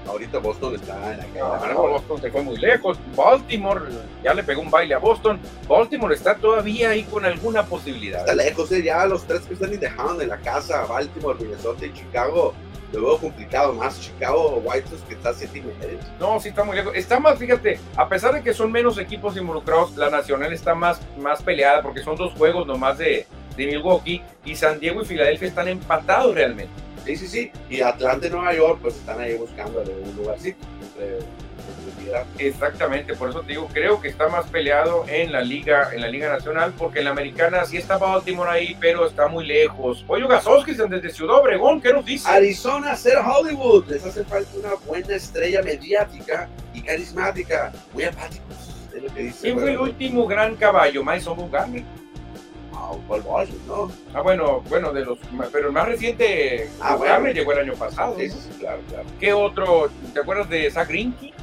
Ahorita Boston está en la calle. Boston se fue muy lejos. Baltimore ya le pegó un baile a Boston. Baltimore está todavía ahí con alguna posibilidad. Está lejos, ¿eh? ya los tres que están dejando en la casa, Baltimore, Minnesota y Chicago. Lo veo complicado más Chicago White Sox que está a siete y medio. No, sí está muy lejos. Está más, fíjate, a pesar de que son menos equipos involucrados, la nacional está más, más peleada porque son dos juegos nomás de, de Milwaukee y San Diego y Filadelfia están empatados realmente. Sí, sí, sí. Y Atlanta y Nueva York, pues están ahí buscando un lugarcito entre, Exactamente, por eso te digo, creo que está más peleado en la liga, en la liga nacional, porque en la americana sí está Baltimore ahí, pero está muy lejos. Oye, Gasoski desde Ciudad Obregón, ¿qué nos dice? Arizona, ser Hollywood, les hace falta una buena estrella mediática y carismática, muy apáticos, es lo que dice. ¿Quién fue el último gran caballo? Maison Bugami. Ah, ¿no? Ah, bueno, bueno, de los, pero el más reciente, ah, bueno. llegó el año pasado. Sí, sí, claro, claro. ¿Qué otro? ¿Te acuerdas de Zach Greinke?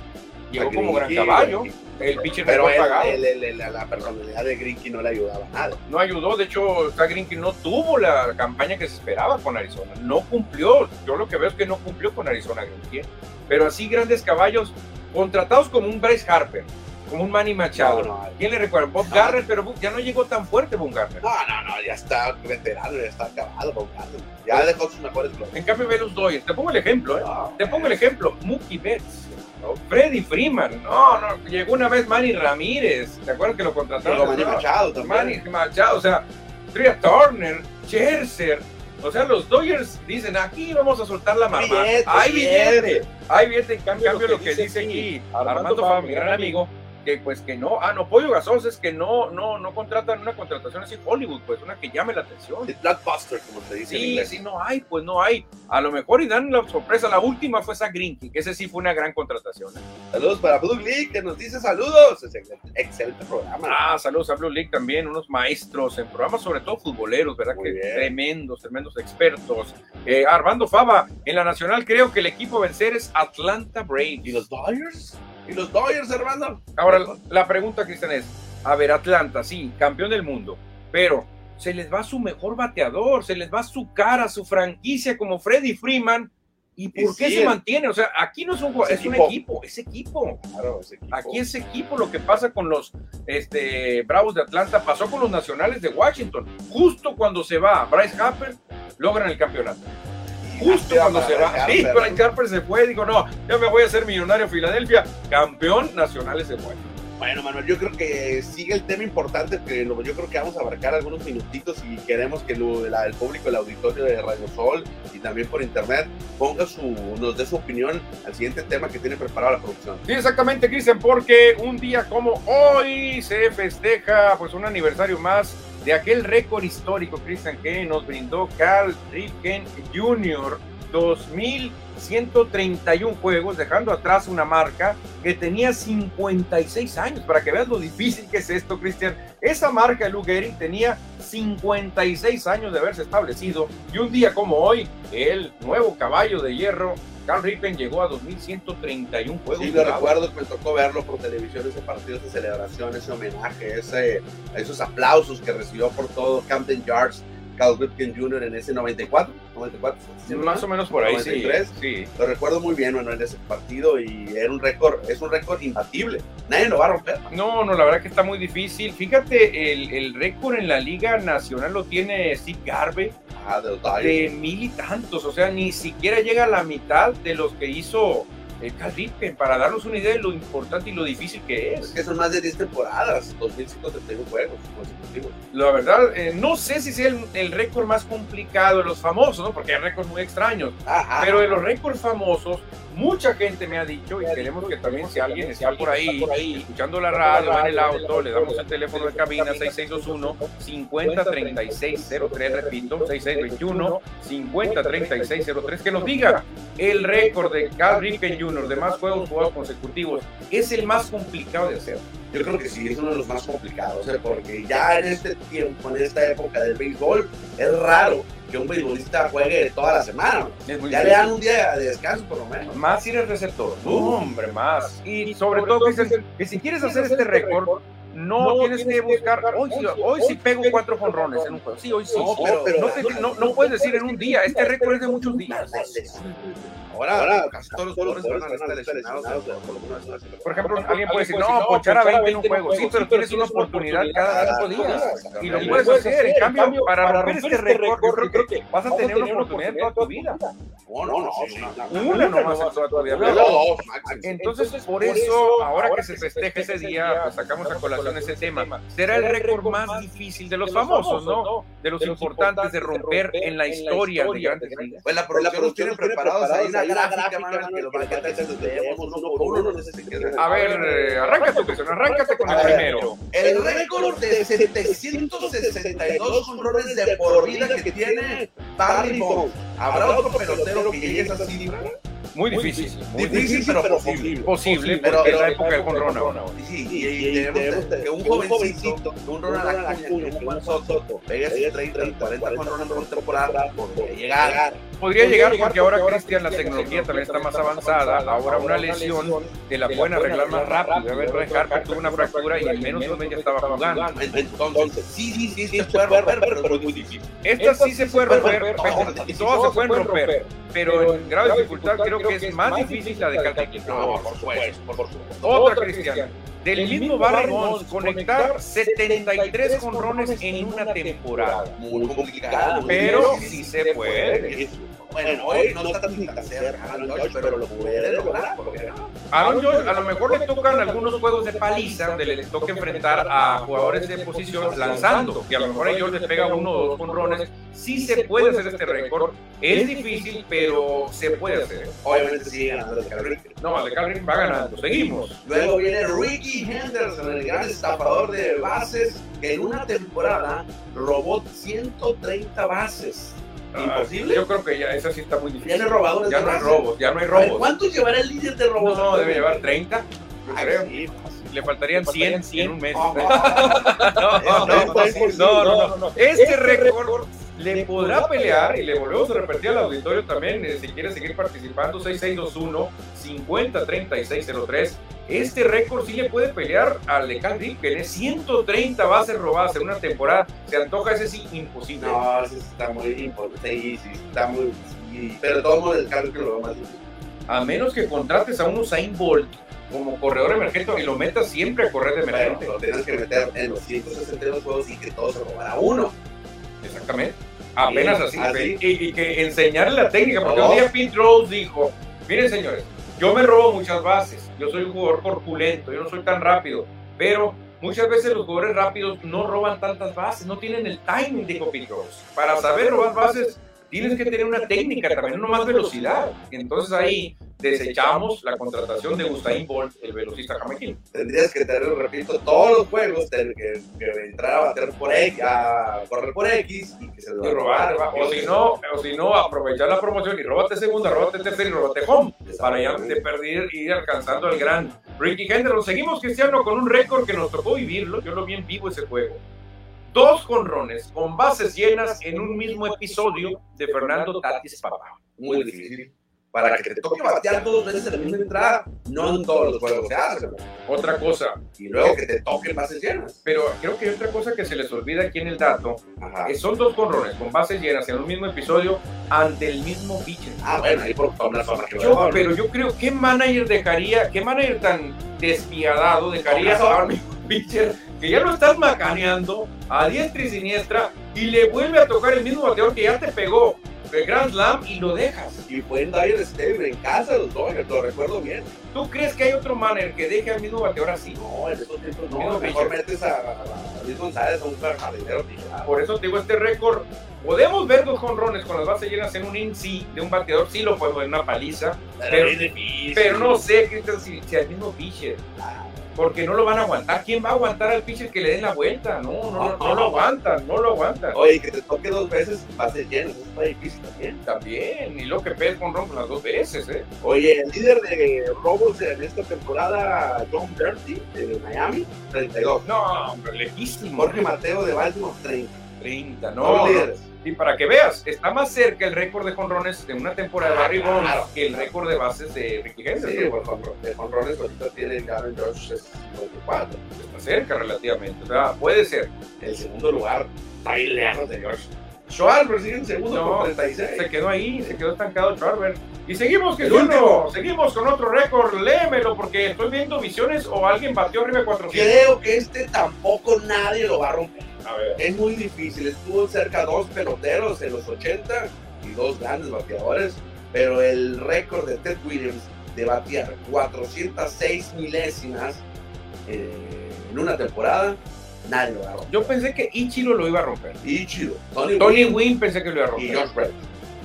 llegó como gran caballo. El pitcher pero la personalidad de Grinky no le ayudaba nada. No ayudó, de hecho, Grinky no tuvo la campaña que se esperaba con Arizona. No cumplió. Yo lo que veo es que no cumplió con Arizona Grinky. Pero así grandes caballos contratados como un Bryce Harper, como un Manny Machado. ¿Quién le recuerda? Bob Garrett, pero ya no llegó tan fuerte Bob Garrett. No, no, no, ya está veterano, ya está acabado Bob Garrett. Ya dejó sus mejores En cambio, ve los Doyers. Te pongo el ejemplo, ¿eh? Te pongo el ejemplo. Mookie Betts Freddy Freeman, no, no, llegó una vez Manny Ramírez, ¿te acuerdas que lo contrataron? Manny Machado también. Manny Machado, o sea, Tria Turner, Scherzer, o sea, los Dodgers dicen, aquí vamos a soltar la mamá. hay billete, hay billete, en cambio, lo que, dice aquí Armando, Armando mi gran amigo, que pues que no, ah, no, Pollo Gasos es que no, no, no contratan una contratación así Hollywood, pues una que llame la atención. El blockbuster, como se dice sí, Sí, no hay, pues no hay. A lo mejor y dan la sorpresa, la última fue esa Grinky, que ese sí fue una gran contratación. Saludos para Blue League, que nos dice saludos, es excelente programa. Ah, saludos a Blue League también, unos maestros en programas, sobre todo futboleros, ¿verdad? que tremendos, tremendos expertos. Eh, Armando Fava, en la Nacional creo que el equipo a vencer es Atlanta Braves. ¿Y los Dodgers? ¿Y los Dodgers, hermano? Ahora, la pregunta, Cristian, es, a ver, Atlanta, sí, campeón del mundo, pero se les va su mejor bateador, se les va su cara, su franquicia como Freddy Freeman. ¿Y por qué se mantiene? O sea, aquí no es un, es, un equipo, es equipo. Claro, es equipo. Aquí es equipo lo que pasa con los este, Bravos de Atlanta, pasó con los Nacionales de Washington. Justo cuando se va Bryce Harper, logran el campeonato. Justo cuando se va. Sí, Brian Harper se fue, digo, no, ya me voy a hacer millonario Filadelfia, campeón nacional ese fue. Bueno, Manuel, yo creo que sigue el tema importante, que yo creo que vamos a abarcar algunos minutitos y queremos que el público, el auditorio de Radio Sol y también por internet ponga su, nos dé su opinión al siguiente tema que tiene preparado la producción. Sí, exactamente, Cristian, porque un día como hoy se festeja pues un aniversario más de aquel récord histórico, Cristian, que nos brindó Carl Ripken Jr. 2131 juegos, dejando atrás una marca que tenía 56 años. Para que veas lo difícil que es esto, Cristian. Esa marca de Lou Gehrig tenía 56 años de haberse establecido y un día como hoy, el nuevo caballo de hierro Carl Rippen llegó a 2.131 juegos. Sí, lo recuerdo que me tocó verlo por televisión, ese partido, esa celebración, ese homenaje, ese, esos aplausos que recibió por todo Camden Yards Cal Ripken Jr. en ese 94, 94 más o menos por ahí, 93. Sí, Lo recuerdo muy bien, bueno, en ese partido y era un récord, es un récord imbatible. Nadie lo va a romper. No, no, la verdad que está muy difícil. Fíjate, el, el récord en la Liga Nacional lo tiene Steve Garvey. Ah, de, de mil y tantos, o sea, ni siquiera llega a la mitad de los que hizo el para darnos una idea de lo importante y lo difícil que es. Es que son más de 10 temporadas, 2.131 juegos consecutivos. La verdad, eh, no sé si sea el, récord más complicado de los famosos, ¿no? porque hay récords muy extraños, pero de los récords famosos, mucha gente me ha dicho, y queremos que también si alguien está por ahí, escuchando la radio, va en el auto, le damos el teléfono de cabina 6621-503603, repito, 6621-503603, que nos diga el récord de Cal Ripken Jr. de más juegos jugados consecutivos. ¿Es el más complicado de hacer? Yo creo que sí, es uno de los más complicados, porque ya en este tiempo, en esta época del béisbol, es raro que un beisbolista juegue toda la semana. Ya le dan un día de descanso por lo menos. Más si eres receptor. hombre, más. Y sobre todo que, si quieres hacer este récord, no, tienes que buscar, hoy, hoy sí pego cuatro jonrones en un juego. Sí, hoy sí. No, pero, no, no, puedes decir en un día, este récord es de muchos días. Ahora, casi todos los jugadores van a estar lesionados. Por ejemplo, alguien puede decir, no, ponchar a 20 en un juego. Sí, pero tienes una oportunidad cada cinco días. Y lo puedes hacer. En cambio, para romper este, este récord, yo creo que vas a tener una oportunidad toda tu vida. No, no, no. Una no vas a toda tu vida. Entonces, por eso, ahora que se festeja ese día, sacamos a colación colación ese tema. Será el récord más difícil de los famosos, ¿no? De los importantes de romper en la historia de grandes ligas. Pues la producción nos tiene preparados ahí una gráfica, que los. A ver, eh, arráncate, Cristian, arráncate con el primero. El récord de 762 honrones de por vida que tiene Barry Bonds. ¿Habrá otro pelotero que llegue a esa cifra? Muy difícil. Muy difícil, pero posible. Posible, porque es la época de Conrona. Sí, y, y tenemos que un jovencito, un Ronald Acuña, que Juan Soto, pegue sus 30, 40 Conronas por temporada, podría llegar. Podría llegar porque ahora, Cristian, la tecnología también está más avanzada. Ahora una lesión te la pueden arreglar más rápido. A ver, Red Harper tuvo una fractura y en menos de un mes ya estaba jugando. Entonces, sí, sí, sí, sí, se puede romper, pero es muy difícil. Esta sí se puede romper, todas se pueden romper, pero en grave dificultad creo que es más difícil la de Calcaquín. No, por supuesto, por supuesto. Otra, Cristian. Del mismo Barry Bonds, conectar 73 jonrones en una temporada. Muy complicado. Pero sí se puede. Bueno, hoy no está tan cerca Aaron George, pero lo puede lograr. Aaron George a lo mejor le tocan algunos juegos de paliza donde le toca enfrentar a jugadores de posición lanzando, que a lo mejor a George le pega uno o dos jonrones. Sí se puede hacer este récord. Es difícil, pero se puede hacer. Obviamente sigue ganando el Cal Ripken. No, el Cal Ripken va ganando. Seguimos. Luego viene Ricky Henderson, el gran estafador de bases, que en una temporada robó 130 bases. ¿Imposible? Yo creo que ya esa sí está muy difícil. Ya no hay robadores Ya no hay robos, ya no hay ver, robos. ¿Cuántos llevará el líder de robos? No, debe llevar 30, yo Ay, creo. sí. Le faltarían 100, en un mes. Oh, No, no, no, no, no, no. Este récord le podrá pelear y le volvemos a repetir al auditorio también eh, si quiere seguir participando 6621 503603 este récord sí le puede pelear al de Cal Ripken es 130 bases robadas en una temporada se antoja ese sí imposible No, eso está muy importante. Sí, sí, está muy. sí. Pero modos, el Cal Ripken lo veo más difícil. a menos que contrates a un Usain Bolt como corredor emergente y lo metas siempre a correr de emergente lo tienes que meter en los 162 juegos y que todos se robara uno. Exactamente. Apenas así. así. Y, y que enseñarle la técnica, porque un día Pete Rose dijo, miren señores, yo me robo muchas bases, yo soy un jugador corpulento, yo no soy tan rápido, pero muchas veces los jugadores rápidos no roban tantas bases, no tienen el timing, dijo Pete Rose. Para saber robar bases, tienes que tener una técnica también, no más velocidad. Entonces ahí desechamos la contratación de Usain Bolt, el velocista jamaicano. Tendrías que tener, repito, todos los juegos, que, que entrar a por X, a correr por X y que se lo y robar, o si no, o si no, aprovechar la promoción y róbate segunda, róbate tercera y róbate home para ya de perder y ir alcanzando al gran Ricky Henderson. Seguimos, Cristiano, con un récord que nos tocó vivirlo, yo lo vi en vivo ese juego. Dos jonrones con bases llenas en un mismo episodio de Fernando Tatis Papá. Muy difícil. Para que te toque batear dos veces en la misma entrada, no en todos los juegos se hace. Otra cosa, Y luego que te toquen bases llenas. pero creo que hay otra cosa que se les olvida aquí en el dato, que son dos jonrones con bases llenas en un mismo episodio ante el mismo pitcher. Ah, bueno, ahí por la fama que Yo, pero yo creo, ¿qué manager dejaría, qué manager tan despiadado dejaría a mi pitcher que ya lo estás macaneando a diestra y siniestra y le vuelve a tocar el mismo bateador que ya te pegó el Grand Slam y lo dejas? Y fue en Dyer Stable, en casa los Dodgers, lo recuerdo bien. ¿Tú crees que hay otro manager que deje al mismo bateador así? No, en esos tiempos no. Mejor pitcher. metes a, a Luis González a un jardinero. Por eso te digo este récord. Podemos ver dos jonrones con las bases llenas en un in sí de un bateador, sí lo podemos ver en una paliza, pero- difícil. pero no sé, Cristian, si, si al mismo pitcher. Ah, porque no lo van a aguantar. ¿Quién va a aguantar al pitcher que le den la vuelta? No, no, no, no lo aguantan, no lo aguantan. Oye, que te toque dos veces bases llenas, eso está difícil también. También, y lo que pegue con rompo las dos veces, ¿eh? Oye, el líder de robos en esta temporada, John Bertie, de Miami, 32. No, hombre, lejísimo. Jorge Mateo de Baltimore, 30. 30, Son no. no. líderes. Y para que veas, está más cerca el récord de jonrones de una temporada de Barry Claro. Bonds que el récord de bases de Ricky Sí, Henderson. favor, de jonrones ahorita tiene Gavin George 54. Está cerca relativamente. O sea, puede ser. El segundo lugar, está lejos de George. Schwarber sigue en segundo No, con 36. Se quedó ahí, se quedó estancado Charver. Y seguimos, que seguimos con otro récord. Léemelo porque estoy viendo visiones o alguien batió arriba de 400. Creo que este tampoco nadie lo va a romper. A ver. Es muy difícil. Estuvo cerca dos peloteros en los 80 y dos grandes bateadores. Pero el récord de Ted Williams de batear 406 milésimas eh, en una temporada, nadie lo va a romper. Yo pensé que Ichiro lo iba a romper. Ichiro, Tony, Tony Wynn Wynn pensé que lo iba a romper. y George Brett.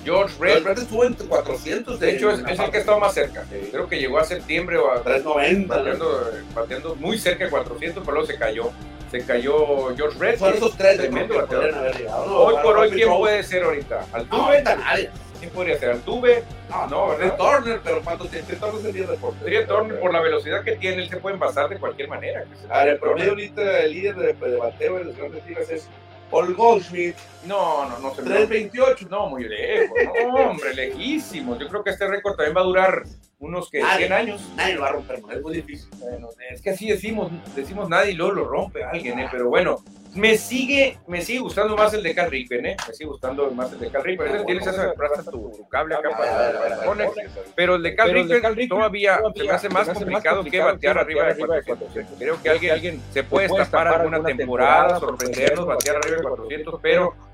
George George Brett, Brett estuvo entre 400. de hecho, es, el que ha estado más cerca. Sí. Creo que llegó a septiembre o a 390. ¿no? bateando, bateando muy cerca de 400, pero luego se cayó. Se cayó George Brett. Fueron esos tres es tremendo que haber llegado. No, Hoy por hoy, ¿quién puede ser ahorita? No, ¿Altuve? ahorita nadie. ¿Quién podría ser? ¿Altuve? No, No, ¿verdad? Turner, pero ¿cuánto tiene? Trey Turner sería deporte. Sería Turner por la velocidad que tiene, él se puede envasar de cualquier manera. A ver, el promedio ahorita, el líder de, de bateo en las grandes ligas es Paul Goldschmidt, No, no, no se 328. No, muy lejos. No, hombre, lejísimos. Yo creo que este récord también va a durar unos que Nadie. 100 años. Nadie lo va a romper, es muy difícil. Bueno, es que así decimos, decimos nadie y luego lo rompe alguien, ¿eh? Pero bueno, me sigue, me sigue gustando más el de Cal Ripken, ¿eh? Me sigue gustando más el de Cal Ripken. Tienes esa tu, tu cable acá para poner. Pero el de Cal Ripken todavía se me hace más complicado que batear arriba de batear arriba de 400. Creo que alguien, alguien se puede estapar alguna temporada, sorprendernos, batear arriba de 400, pero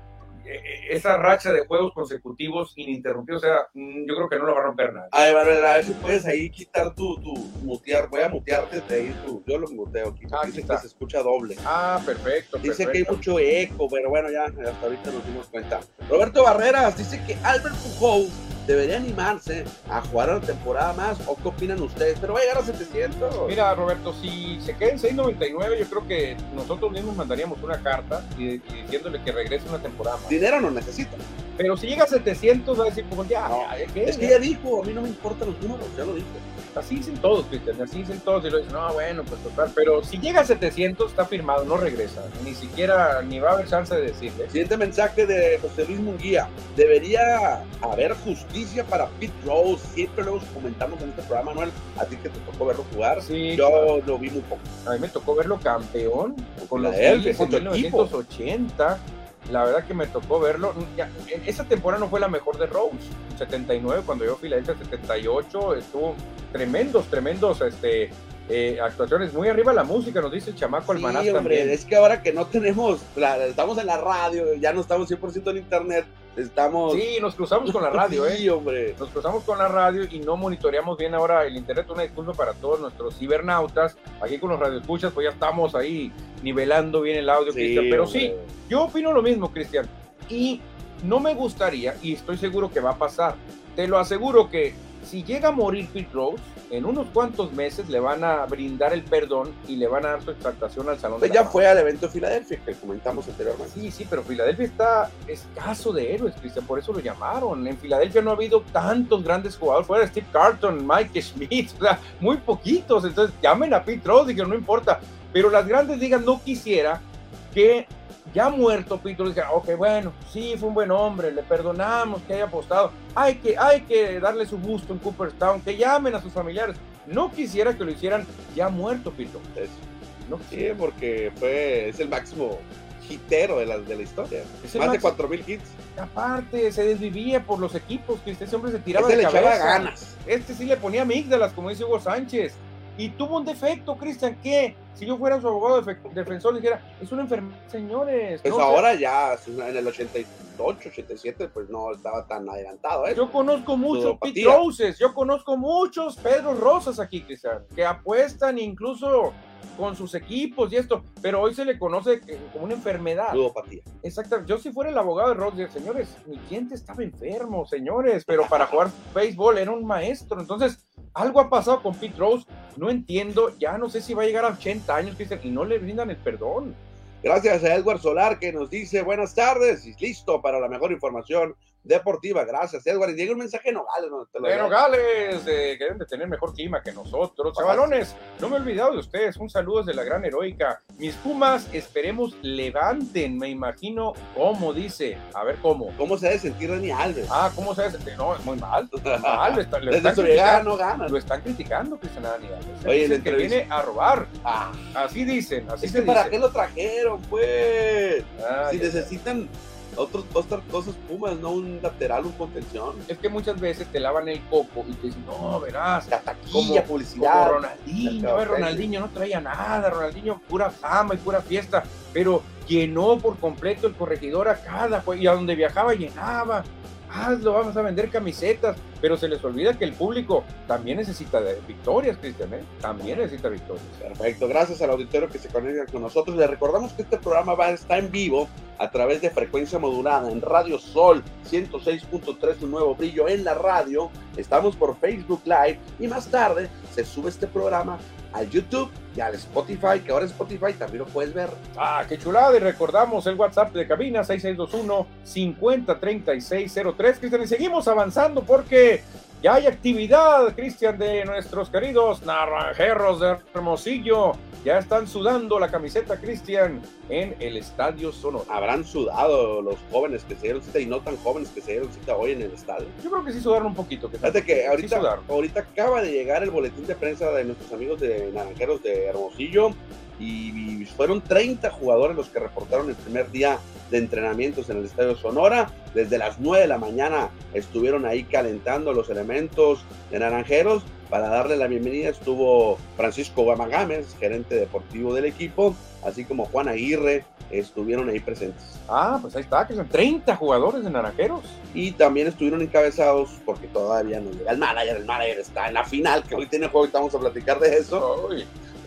esa racha de juegos consecutivos ininterrumpidos, o sea, mm, yo creo que no lo va a romper nadie. A ver, Manuel, a ver si puedes ahí quitar tu, tu mutear. Voy a mutearte de ahí tu. Yo lo muteo aquí. Ah, aquí dice que se escucha doble. Ah, perfecto. Dice que hay mucho eco, pero bueno, ya hasta ahorita nos dimos cuenta. Roberto Barreras dice que Albert Pujols debería animarse a jugar una temporada más. ¿O qué opinan ustedes? Pero va a llegar a 700. Mira, Roberto, si se queda en 6.99, yo creo que nosotros mismos mandaríamos una carta y, y diciéndole que regrese una temporada más. Dinero no necesita. Pero si llega a 700, va a decir, pues ya, No, ya, ¿qué? Es que ya dijo, a mí no me importan los números, ya lo dijo. Así dicen todos, Cristian, así dicen todos. Y lo dicen, no, bueno, pues total. Pero si llega a 700, está firmado, no regresa. Ni siquiera, ni va a haber chance de decirle. Siguiente mensaje de José Luis Munguía. Debería haber justicia para Pete Rose. Siempre lo comentamos en este programa, Manuel. A ti que te tocó verlo jugar. Sí, Yo lo vi muy poco. A mí me tocó verlo campeón con Phillies en con tu equipo. 1980. La verdad que me tocó verlo. En- esa temporada no fue la mejor de Rose. 79, cuando yo Filadelfia 78, estuvo tremendos, tremendos este, eh, actuaciones. Muy arriba la música, nos dice el chamaco Sí, Almanaz hombre, también. es que ahora que no tenemos, la- estamos en la radio, ya no estamos 100% en internet, estamos... Sí, nos cruzamos con la radio, ¿eh? Sí, hombre. Nos cruzamos con la radio y no monitoreamos bien ahora el internet. Una disculpa para todos nuestros cibernautas. Aquí con los radioescuchas, pues ya estamos ahí nivelando bien el audio, Cristian. Pero sí. Yo opino lo mismo, Cristian. Y no me gustaría, y estoy seguro que va a pasar, te lo aseguro que si llega a morir Pete Rose, en unos cuantos meses le van a brindar el perdón y le van a dar su exaltación al Salón Pues de ya fue al evento de Filadelfia que comentamos anteriormente. Sí, sí, pero Filadelfia está escaso de héroes, Cristian, por eso lo llamaron. En Filadelfia no ha habido tantos grandes jugadores, fuera Steve Carton, Mike Schmidt, o sea, muy poquitos. Entonces llamen a Pete Rose, dijeron, no importa. Pero las grandes ligas no quisiera que ya muerto Pete Rose dijera, ok, bueno, sí, fue un buen hombre, le perdonamos que haya apostado. Hay que, hay que darle su gusto en Cooperstown, que llamen a sus familiares. No quisiera que lo hicieran ya muerto. Es- No Sí, porque fue, es el máximo hitero de la, de la historia. Es Más de máximo. 4000 hits. Aparte, se desvivía por los equipos, que este hombre se tiraba Ese de le echaba cabeza. ganas. Este sí le ponía amígdalas, como dice Hugo Sánchez. Y tuvo un defecto, Cristian, que si yo fuera su abogado defe- defensor, le dijera, es una enfermedad, señores. Pues no, ahora ya, en el 88, 87, pues no estaba tan adelantado, ¿eh? Yo conozco muchos Pete. Roses, yo conozco muchos Pedro Rosas aquí, Cristian, que apuestan incluso con sus equipos y esto, pero hoy se le conoce que- como una enfermedad. Ludopatía. Exacto. Yo si fuera el abogado de diría, señores, mi cliente estaba enfermo, señores, pero para jugar béisbol era un maestro. Entonces, algo ha pasado con Pete Rose. No entiendo, ya no sé si va a llegar a 80 años, Cristian, y no le brindan el perdón. Gracias a Edward Solar que nos dice buenas tardes y listo para la mejor información deportiva. Gracias, Edward. Y llega un mensaje de Nogales. ¿no? Te lo Pero leo. Gales, eh, que deben de tener mejor clima que nosotros. Chavalones, no me he olvidado de ustedes. Un saludo desde la gran heroica. Mis Pumas, esperemos levanten. Me imagino cómo dice. A ver cómo. ¿Cómo se debe sentir Dani Alves? Ah, ¿cómo se hace? No, es muy mal. Mal. Lo está- lo Desde están su llegada no. Lo están criticando, Cristian Daniel. Oye, en la Dicen que viene a robar. Ah, Así dicen, así es se que ¿para qué lo trajeron, pues? Ah, si ya. Otros, otras cosas Pumas, no un lateral, un contención. Es que muchas veces te lavan el coco y te dicen, no, verás, La taquilla, Como- como publicidad. Ronaldinho, Mercado eh, Ronaldinho no traía nada, Ronaldinho pura fama y pura fiesta, pero llenó por completo el corregidor a cada y a donde viajaba llenaba. Hazlo, vamos a vender camisetas. pero se les olvida que el público también necesita victorias, Cristian, ¿eh? también necesita victorias. Perfecto, gracias al auditorio que se conecta con nosotros. Les recordamos que este programa va a estar en vivo a través de frecuencia modulada en Radio Sol 106.3, un nuevo brillo en la radio. Estamos por Facebook Live y más tarde se sube este programa al YouTube y al Spotify, que ahora Spotify también lo puedes ver. Ah, qué chulada. Y recordamos el WhatsApp de cabina 6621-503603. Cristian, y seguimos avanzando porque ya hay actividad, Cristian, de nuestros queridos naranjeros de Hermosillo. Ya están sudando la camiseta, Cristian, en el Estadio Sonora. Habrán sudado los jóvenes que se dieron cita y no tan jóvenes que se dieron cita hoy en el estadio. Yo creo que sí sudaron un poquito. Que Fíjate que ahorita, ahorita acaba de llegar el boletín de prensa de nuestros amigos de Naranjeros de Hermosillo y fueron 30 jugadores los que reportaron el primer día de entrenamientos en el Estadio Sonora. Desde las 9 de la mañana estuvieron ahí calentando los elementos de Naranjeros. Para darle la bienvenida estuvo Francisco Guamagámez, gerente deportivo del equipo, así como Juan Aguirre, estuvieron ahí presentes. Ah, pues ahí está, que son 30 jugadores de Naranjeros. Y también estuvieron encabezados, porque todavía no llega el manager, el manager está en la final, que hoy tiene juego y vamos a platicar de eso.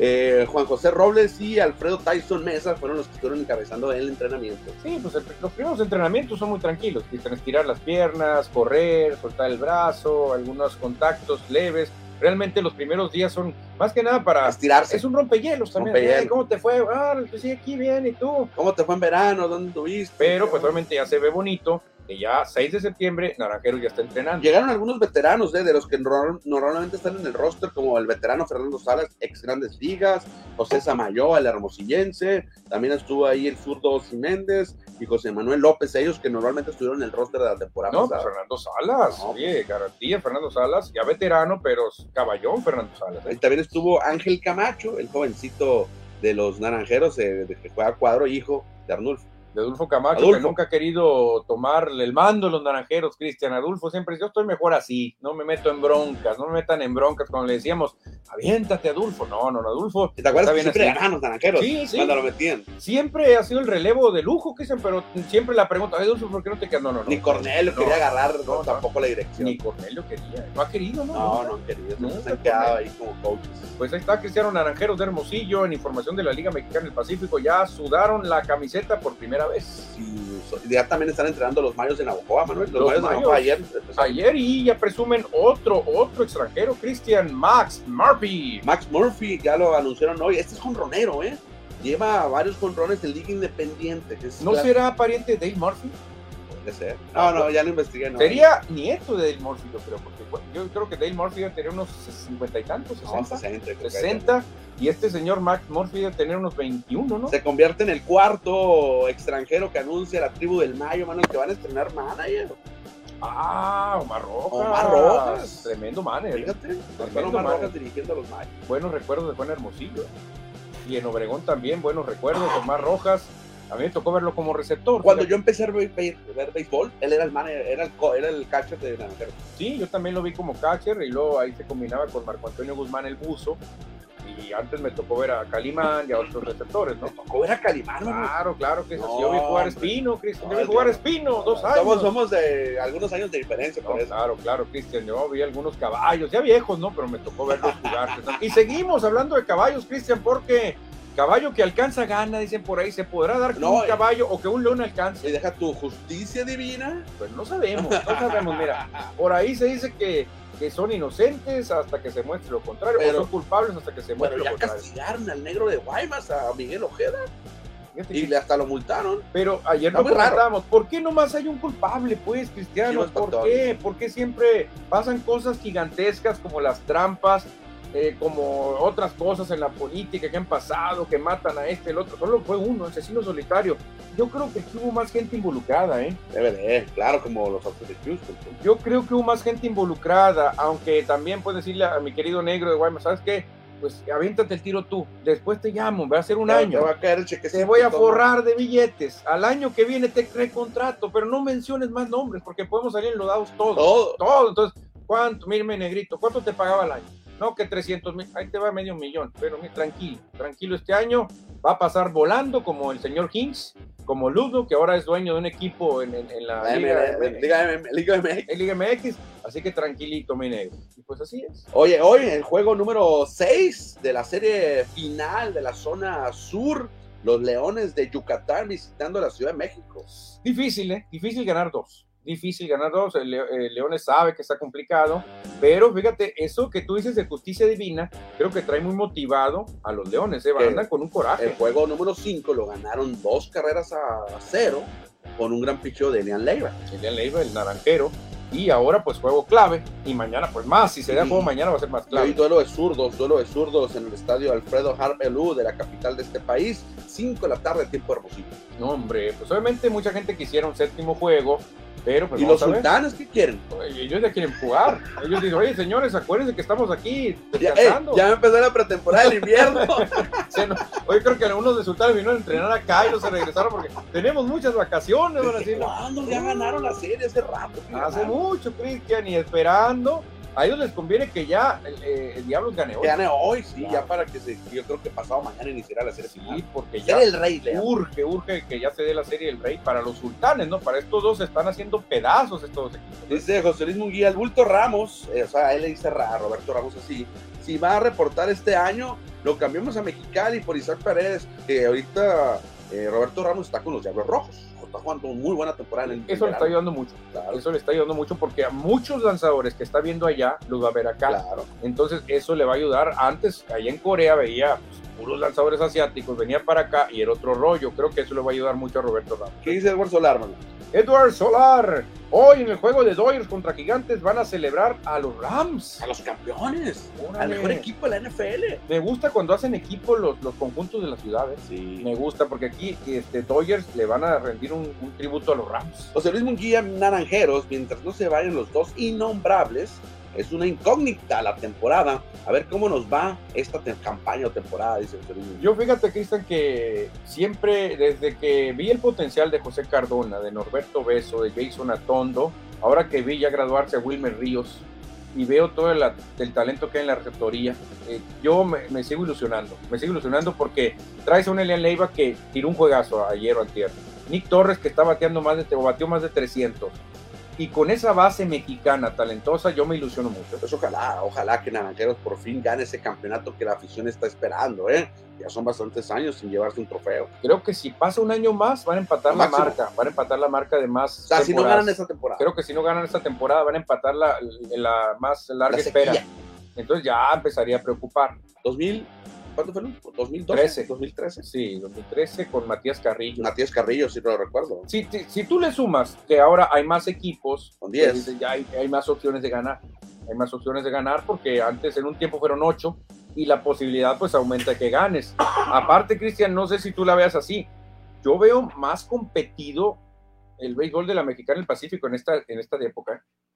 Eh, Juan José Robles y Alfredo Tyson Mesa fueron los que estuvieron encabezando el entrenamiento. Sí, pues los primeros entrenamientos son muy tranquilos, estirar las piernas, correr, soltar el brazo, algunos contactos leves. Realmente los primeros días son más que nada para estirarse. Es un rompehielos también. ¿Cómo te fue? Ah, pues sí, aquí bien, ¿y tú? ¿Cómo te fue en verano? ¿Dónde estuviste? Pero pues realmente ya se ve bonito ya 6 de septiembre Naranjeros ya está entrenando. Llegaron algunos veteranos ¿eh? de los que normalmente están en el roster, como el veterano Fernando Salas, ex Grandes Ligas, José Samayo, el hermosillense, también estuvo ahí el zurdo Méndez y José Manuel López, ellos que normalmente estuvieron en el roster de la temporada. No, Fernando Salas, oye, garantía Fernando Salas, ya veterano, pero caballón Fernando Salas. ¿eh? Y también estuvo Ángel Camacho, el jovencito de los Naranjeros, eh, de que juega cuadro, hijo de Arnulfo de Adulfo Camacho, que nunca ha querido tomar el mando de los naranjeros, Cristian. Adulfo siempre dice, yo estoy mejor así, no me meto en broncas, no me metan en broncas. Cuando le decíamos, aviéntate, Adulfo. No, no, Adulfo. ¿Te acuerdas que siempre ganaban los naranjeros? Sí, sí. Cuando lo metían. Siempre ha sido el relevo de lujo, Cristian, pero siempre la pregunta, Adulfo, ¿por qué no te quedas? No, no, no. Ni Cornelio quería agarrar no, tampoco la dirección. Ni Cornelio quería. No ha querido, ¿no? No, no, ha querido. No, se han quedado ahí como coaches. Pues ahí está Cristiano Naranjeros de Hermosillo en información de la Liga Mexicana del Pacífico. Ya sudaron la camiseta por primera vez. Sí ya también están entrenando los mayos de Navajoa, Manuel. Los, mayos, de Navajoa ayer. Ayer y ya presumen otro, otro extranjero, Christian Max Murphy. Max Murphy, ya lo anunciaron hoy. Este es jonronero, ¿eh? Lleva varios jonrones en Liga Independiente. ¿No será pariente de Dale Murphy? Ser. No, no, ya lo investigué. No. Sería nieto de Dale Murphy, yo creo, porque yo creo que Dale Murphy debe tener unos cincuenta y tantos, 60. 60, 60 y este señor Max Murphy debe tener unos 21, ¿no? Se convierte en el cuarto extranjero que anuncia la tribu del Mayo, mano, que van a estrenar manager. Ah, Omar Rojas. Omar Rojas. Tremendo manager. Fíjate, tremendo Omar Rojas dirigiendo a los Mayos. Buenos recuerdos de Juan Hermosillo. Y en Obregón también, buenos recuerdos. Omar Rojas. A mí me tocó verlo como receptor. Cuando yo empecé a ver, ver, béisbol, él era el manager, era el, era el catcher de Naranjero. Sí, yo también lo vi como catcher y luego ahí se combinaba con Marco Antonio Guzmán el buzo y antes me tocó ver a Calimán y a otros receptores, ¿no? tocó ver a Calimán, Claro, claro que no, Yo vi jugar Espino, Cristian. yo vi jugar Espino, dos años. Somos, somos de algunos años de diferencia, por eso. Claro, claro, Cristian. Yo vi algunos caballos, ya viejos, ¿no? Pero me tocó verlos jugar. y seguimos hablando de caballos, Cristian, porque caballo que alcanza gana, dicen por ahí, ¿se podrá dar que un caballo o que un león alcance? Y deja tu justicia divina. Pues no sabemos, no sabemos, mira, por ahí se dice que que son inocentes hasta que se muestre lo contrario, o son culpables hasta que se muestre lo contrario. ya castigaron al negro de Guaymas, a Miguel Ojeda. Y le hasta lo multaron. Pero ayer no preguntábamos, ¿por qué nomás hay un culpable, pues, Cristiano? ¿Por qué? ¿Por qué siempre pasan cosas gigantescas como las trampas, eh, como otras cosas en la política que han pasado, que matan a este, el otro. Solo fue uno, asesino solitario. Yo creo que hubo más gente involucrada, ¿eh? Debe de, claro, como los otros de Houston. Pues. Yo creo que hubo más gente involucrada, aunque también puedo decirle a mi querido negro de Guaymas, ¿sabes qué? Pues aviéntate el tiro tú, después te llamo, va a ser un año. Te, va a caer te voy a forrar de billetes. Al año que viene te contrato, pero no menciones más nombres porque podemos salir enlodados todos. Todo. Todo. Entonces, ¿cuánto? Mírame, negrito, ¿cuánto te pagaba al año? No, que 300 mil, ahí te va medio millón, pero tranquilo, tranquilo, este año va a pasar volando como el señor Kings, como Ludo, que ahora es dueño de un equipo en, en- en la La Liga, M- Liga M- Liga MX. Liga MX, así que tranquilito, mi negro. Y pues así es. Oye, hoy el juego número 6 de la serie final de la zona sur, los Leones de Yucatán visitando la Ciudad de México. Difícil, ¿eh? Difícil ganar dos. Difícil ganar dos. El, el Leones sabe que está complicado, pero fíjate, eso que tú dices de justicia divina, creo que trae muy motivado a los Leones, ¿eh? Andan con un El coraje. juego número 5 lo ganaron dos carreras a cero con un gran picheo de Elian Leiva. Elian Leiva, el naranjero, y ahora pues juego clave, y mañana pues más, si se da juego mañana va a ser más Y hoy clave. duelo de zurdos, duelo de zurdos en el estadio Alfredo Harpelú de la capital de este país, 5 de la tarde, tiempo hermosillo. No, hombre, pues obviamente mucha gente quisiera un séptimo juego, pero pues ¿Y los sultanes qué quieren? Ellos ya quieren jugar. Ellos dicen, oye, señores, acuérdense que estamos aquí Ya, eh, ya empezó la pretemporada del invierno. Oye, creo que algunos de sultanes vinieron a entrenar acá y no se regresaron porque tenemos muchas vacaciones, van a decir. ¿Cuándo ya ganaron la serie hace rato? Hace ganaron. Mucho, Cristian, y esperando. A ellos les conviene que ya el, eh, el Diablos gane hoy. Que gane hoy, sí, Claro. ya para que se, yo creo que pasado mañana iniciará la serie final. Sí, porque ya el rey, urge, urge que ya se dé la serie del Rey para los sultanes, ¿no? Para estos dos se están haciendo pedazos estos dos equipos. Dice José Luis Munguía, el bulto Ramos, eh, o sea, él le dice a Roberto Ramos así, si va a reportar este año, lo cambiamos a Mexicali por Isaac Paredes, que ahorita eh, Roberto Ramos está con los Diablos Rojos, está jugando muy buena temporada en el Eso le está ayudando mucho. Claro, Eso le está ayudando mucho porque a muchos lanzadores que está viendo allá los va a ver acá. claro. Entonces eso le va a ayudar. Antes, allá en Corea veía pues, puros lanzadores asiáticos, venía para acá y era otro rollo. Creo que eso le va a ayudar mucho a Roberto Ramos. ¿Qué dice Edward Solar, mano? Edward Solar, hoy en el juego de Dodgers contra Gigantes van a celebrar a los Rams. A los campeones, al mejor equipo de la NFL. Me gusta cuando hacen equipo los, los conjuntos de las ciudades. Sí. Me gusta porque aquí este, Dodgers le van a rendir un, un tributo a los Rams. José Luis Munguía, Naranjeros, mientras no se vayan los dos innombrables, es una incógnita la temporada. A ver cómo nos va esta campaña o temporada, dice José Luis. Yo fíjate, Cristian, que siempre desde que vi el potencial de José Cardona, de Norberto Beso, de Jason Atondo, ahora que vi ya graduarse a Wilmer Ríos y veo todo el, talento que hay en la receptoría, eh, yo me, sigo ilusionando. Me sigo ilusionando porque traes a un Elian Leiva que tiró un juegazo ayer o antier. Nick Torres que está bateando más de, o batió más de 300. Y con esa base mexicana talentosa, yo me ilusiono mucho. Pues ojalá, ojalá que Naranjeros por fin gane ese campeonato que la afición está esperando, ¿eh? Ya son bastantes años sin llevarse un trofeo. Creo que si pasa un año más, van a empatar la marca. Van a empatar la marca de más. O sea, si no ganan esta temporada. Creo que si no ganan esta temporada, van a empatar la, la más larga La espera. Entonces ya empezaría a preocupar. 2000, ¿cuánto fue? el último? 2012, 13. 2013. Sí, 2013 con Matías Carrillo. Matías Carrillo, si no lo recuerdo. Si, si, si tú le sumas que ahora hay más equipos, Con pues 10. dices, ya hay, hay más opciones de ganar. Hay más opciones de ganar porque antes en un tiempo fueron ocho y la posibilidad pues aumenta que ganes. Aparte, Cristian, no sé si tú la veas así. Yo veo más competido el béisbol de la Mexicana del Pacífico en esta, en esta época. Eh,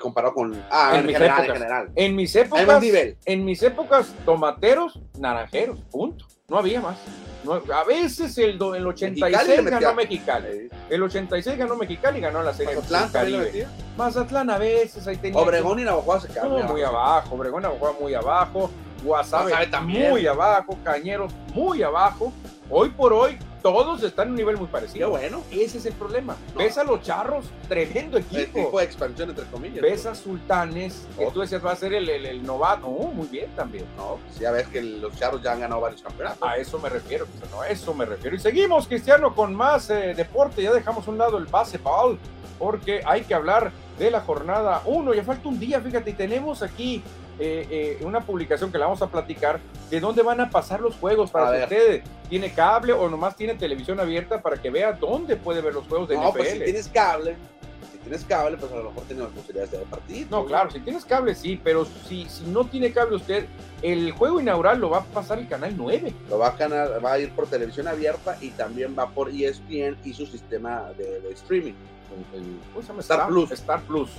comparado con. Ah, En en, mis general, en épocas. general. En mis épocas, más nivel. en mis épocas, tomateros, naranjeros, punto. No había más. No- a veces el, do- el Mexicali 86 le ganó. Mexicali. Eh, El 86 ganó Mexicali y ganó la serie Mazatlán Caribe. Mazatlán a veces ahí tenía Obregón y Navajo se que- quedaron no, muy abajo, Obregón Navajo muy abajo, Guasave, Guasave también. muy abajo, Cañeros muy abajo. Hoy por hoy todos están en un nivel muy Qué parecido. bueno. Ese es el problema. No. Ves a los charros, tremendo El equipo. tipo de expansión, entre comillas. Ves a Sultanes, que Oh. tú decías va a ser el, el- el novato. Oh, muy bien también. No, pues ya ves que los charros ya han ganado varios campeonatos. A eso me refiero, Cristiano, a eso me refiero. Y seguimos, Cristiano, con más eh, deporte. Ya dejamos a un lado el baseball, porque hay que hablar de la jornada 1. Ya falta un día, fíjate, y tenemos aquí eh, eh, una publicación que la vamos a platicar de dónde van a pasar los juegos para que ver. usted tiene cable o nomás tiene televisión abierta para que vea dónde puede ver los juegos de no, NFL. pues si tienes cable, si tienes cable, pues a lo mejor tienes posibilidades de partido. No, claro, si tienes cable sí, pero si, si no tiene cable usted, el juego inaugural lo va a pasar el canal 9. Lo va a, ganar, va a ir por televisión abierta y también va por ESPN y su sistema de, de streaming. El, el- ¿cómo se llama? Star Plus. Star Plus.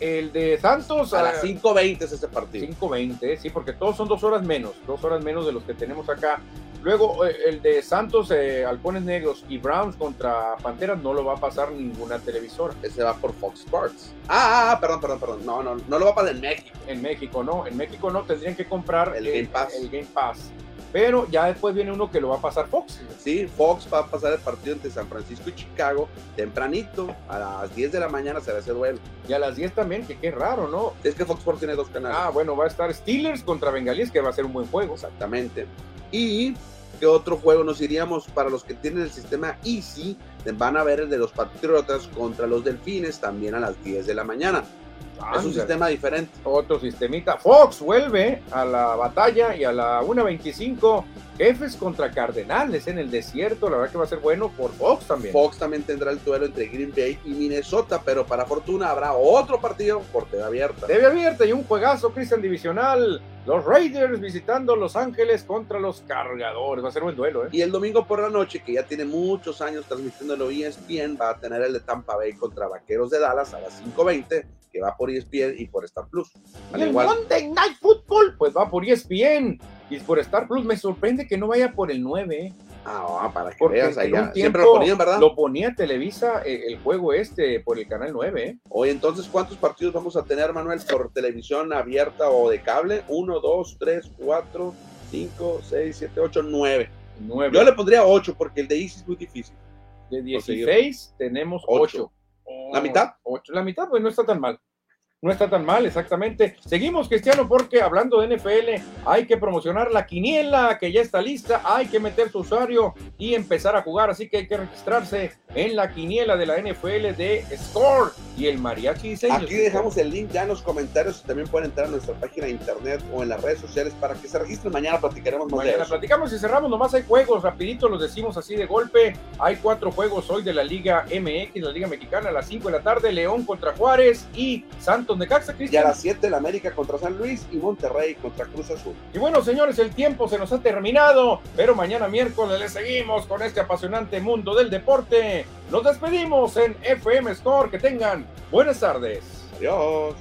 El de Santos A ah, las 5.20 es ese partido. 5.20, sí, porque todos son dos horas menos, dos horas menos de los que tenemos acá. Luego eh, el de Santos, eh, Halcones Negros y Browns contra Panteras no lo va a pasar ninguna televisora. Ese va por Fox Sports. Ah, ah, ah, perdón, perdón, perdón. No, no, no lo va a pasar en México. En México no, en México no, tendrían que comprar El Game Pass. El Game Pass. Pero ya después viene uno que lo va a pasar Fox. Sí, Fox va a pasar el partido entre San Francisco y Chicago tempranito, a las 10 de la mañana será ese duelo. Y a las 10 también, que qué raro, ¿no? Es que Fox Sports tiene dos canales. Ah, bueno, va a estar Steelers contra Bengalíes, que va a ser un buen juego. Exactamente. Y ¿qué otro juego nos iríamos para los que tienen el sistema Easy? Van a ver el de los Patriotas contra los Delfines también a las 10 de la mañana. Es un sistema diferente. Otro sistemita. Fox vuelve a la batalla y a la 1.25. Jefes contra Cardenales en el desierto. La verdad que va a ser bueno por Fox también. Fox también tendrá el duelo entre Green Bay y Minnesota, pero para fortuna habrá otro partido por TV abierta. TV abierta y un juegazo, Cristian Divisional. Los Raiders visitando Los Ángeles contra los Cargadores. Va a ser un buen duelo, ¿eh? Y el domingo por la noche, que ya tiene muchos años transmitiéndolo ESPN, va a tener el de Tampa Bay contra Vaqueros de Dallas a las 5.20 que va por ESPN y por Star Plus. ¿Y el Monday Night Football? Pues va por ESPN y por Star Plus. Me sorprende que no vaya por el 9. Ah, para que veas allá. Siempre lo ponían, ¿verdad? Lo ponía Televisa eh, el juego este por el canal 9. ¿eh? Oye, entonces, ¿cuántos partidos vamos a tener, Manuel, por televisión abierta o de cable? 1, 2, 3, 4, 5, 6, 7, 8, 9. 9. Yo le pondría 8 porque el de Easy es muy difícil. De 16 tenemos 8. ¿La mitad? Ocho. La mitad, pues no está tan mal. No está tan mal, exactamente. Seguimos, Cristiano, porque hablando de NFL, hay que promocionar la quiniela que ya está lista, hay que meter su usuario y empezar a jugar, así que hay que registrarse en la quiniela de la NFL de Score y el Mariachi Diseño. Aquí dejamos el link ya en los comentarios, también pueden entrar a nuestra página de internet o en las redes sociales para que se registren. Mañana platicaremos más Mañana platicamos y cerramos, nomás hay juegos, rapidito los decimos así de golpe. Hay cuatro juegos hoy de la Liga MX, la Liga Mexicana, a las 5 de la tarde, León contra Juárez y Santos de Caxa, Y a las 7 la América contra San Luis y Monterrey contra Cruz Azul. Y bueno, señores, el tiempo se nos ha terminado, pero mañana miércoles le seguimos con este apasionante mundo del deporte. Nos despedimos en FM Store. Que tengan buenas tardes. Adiós.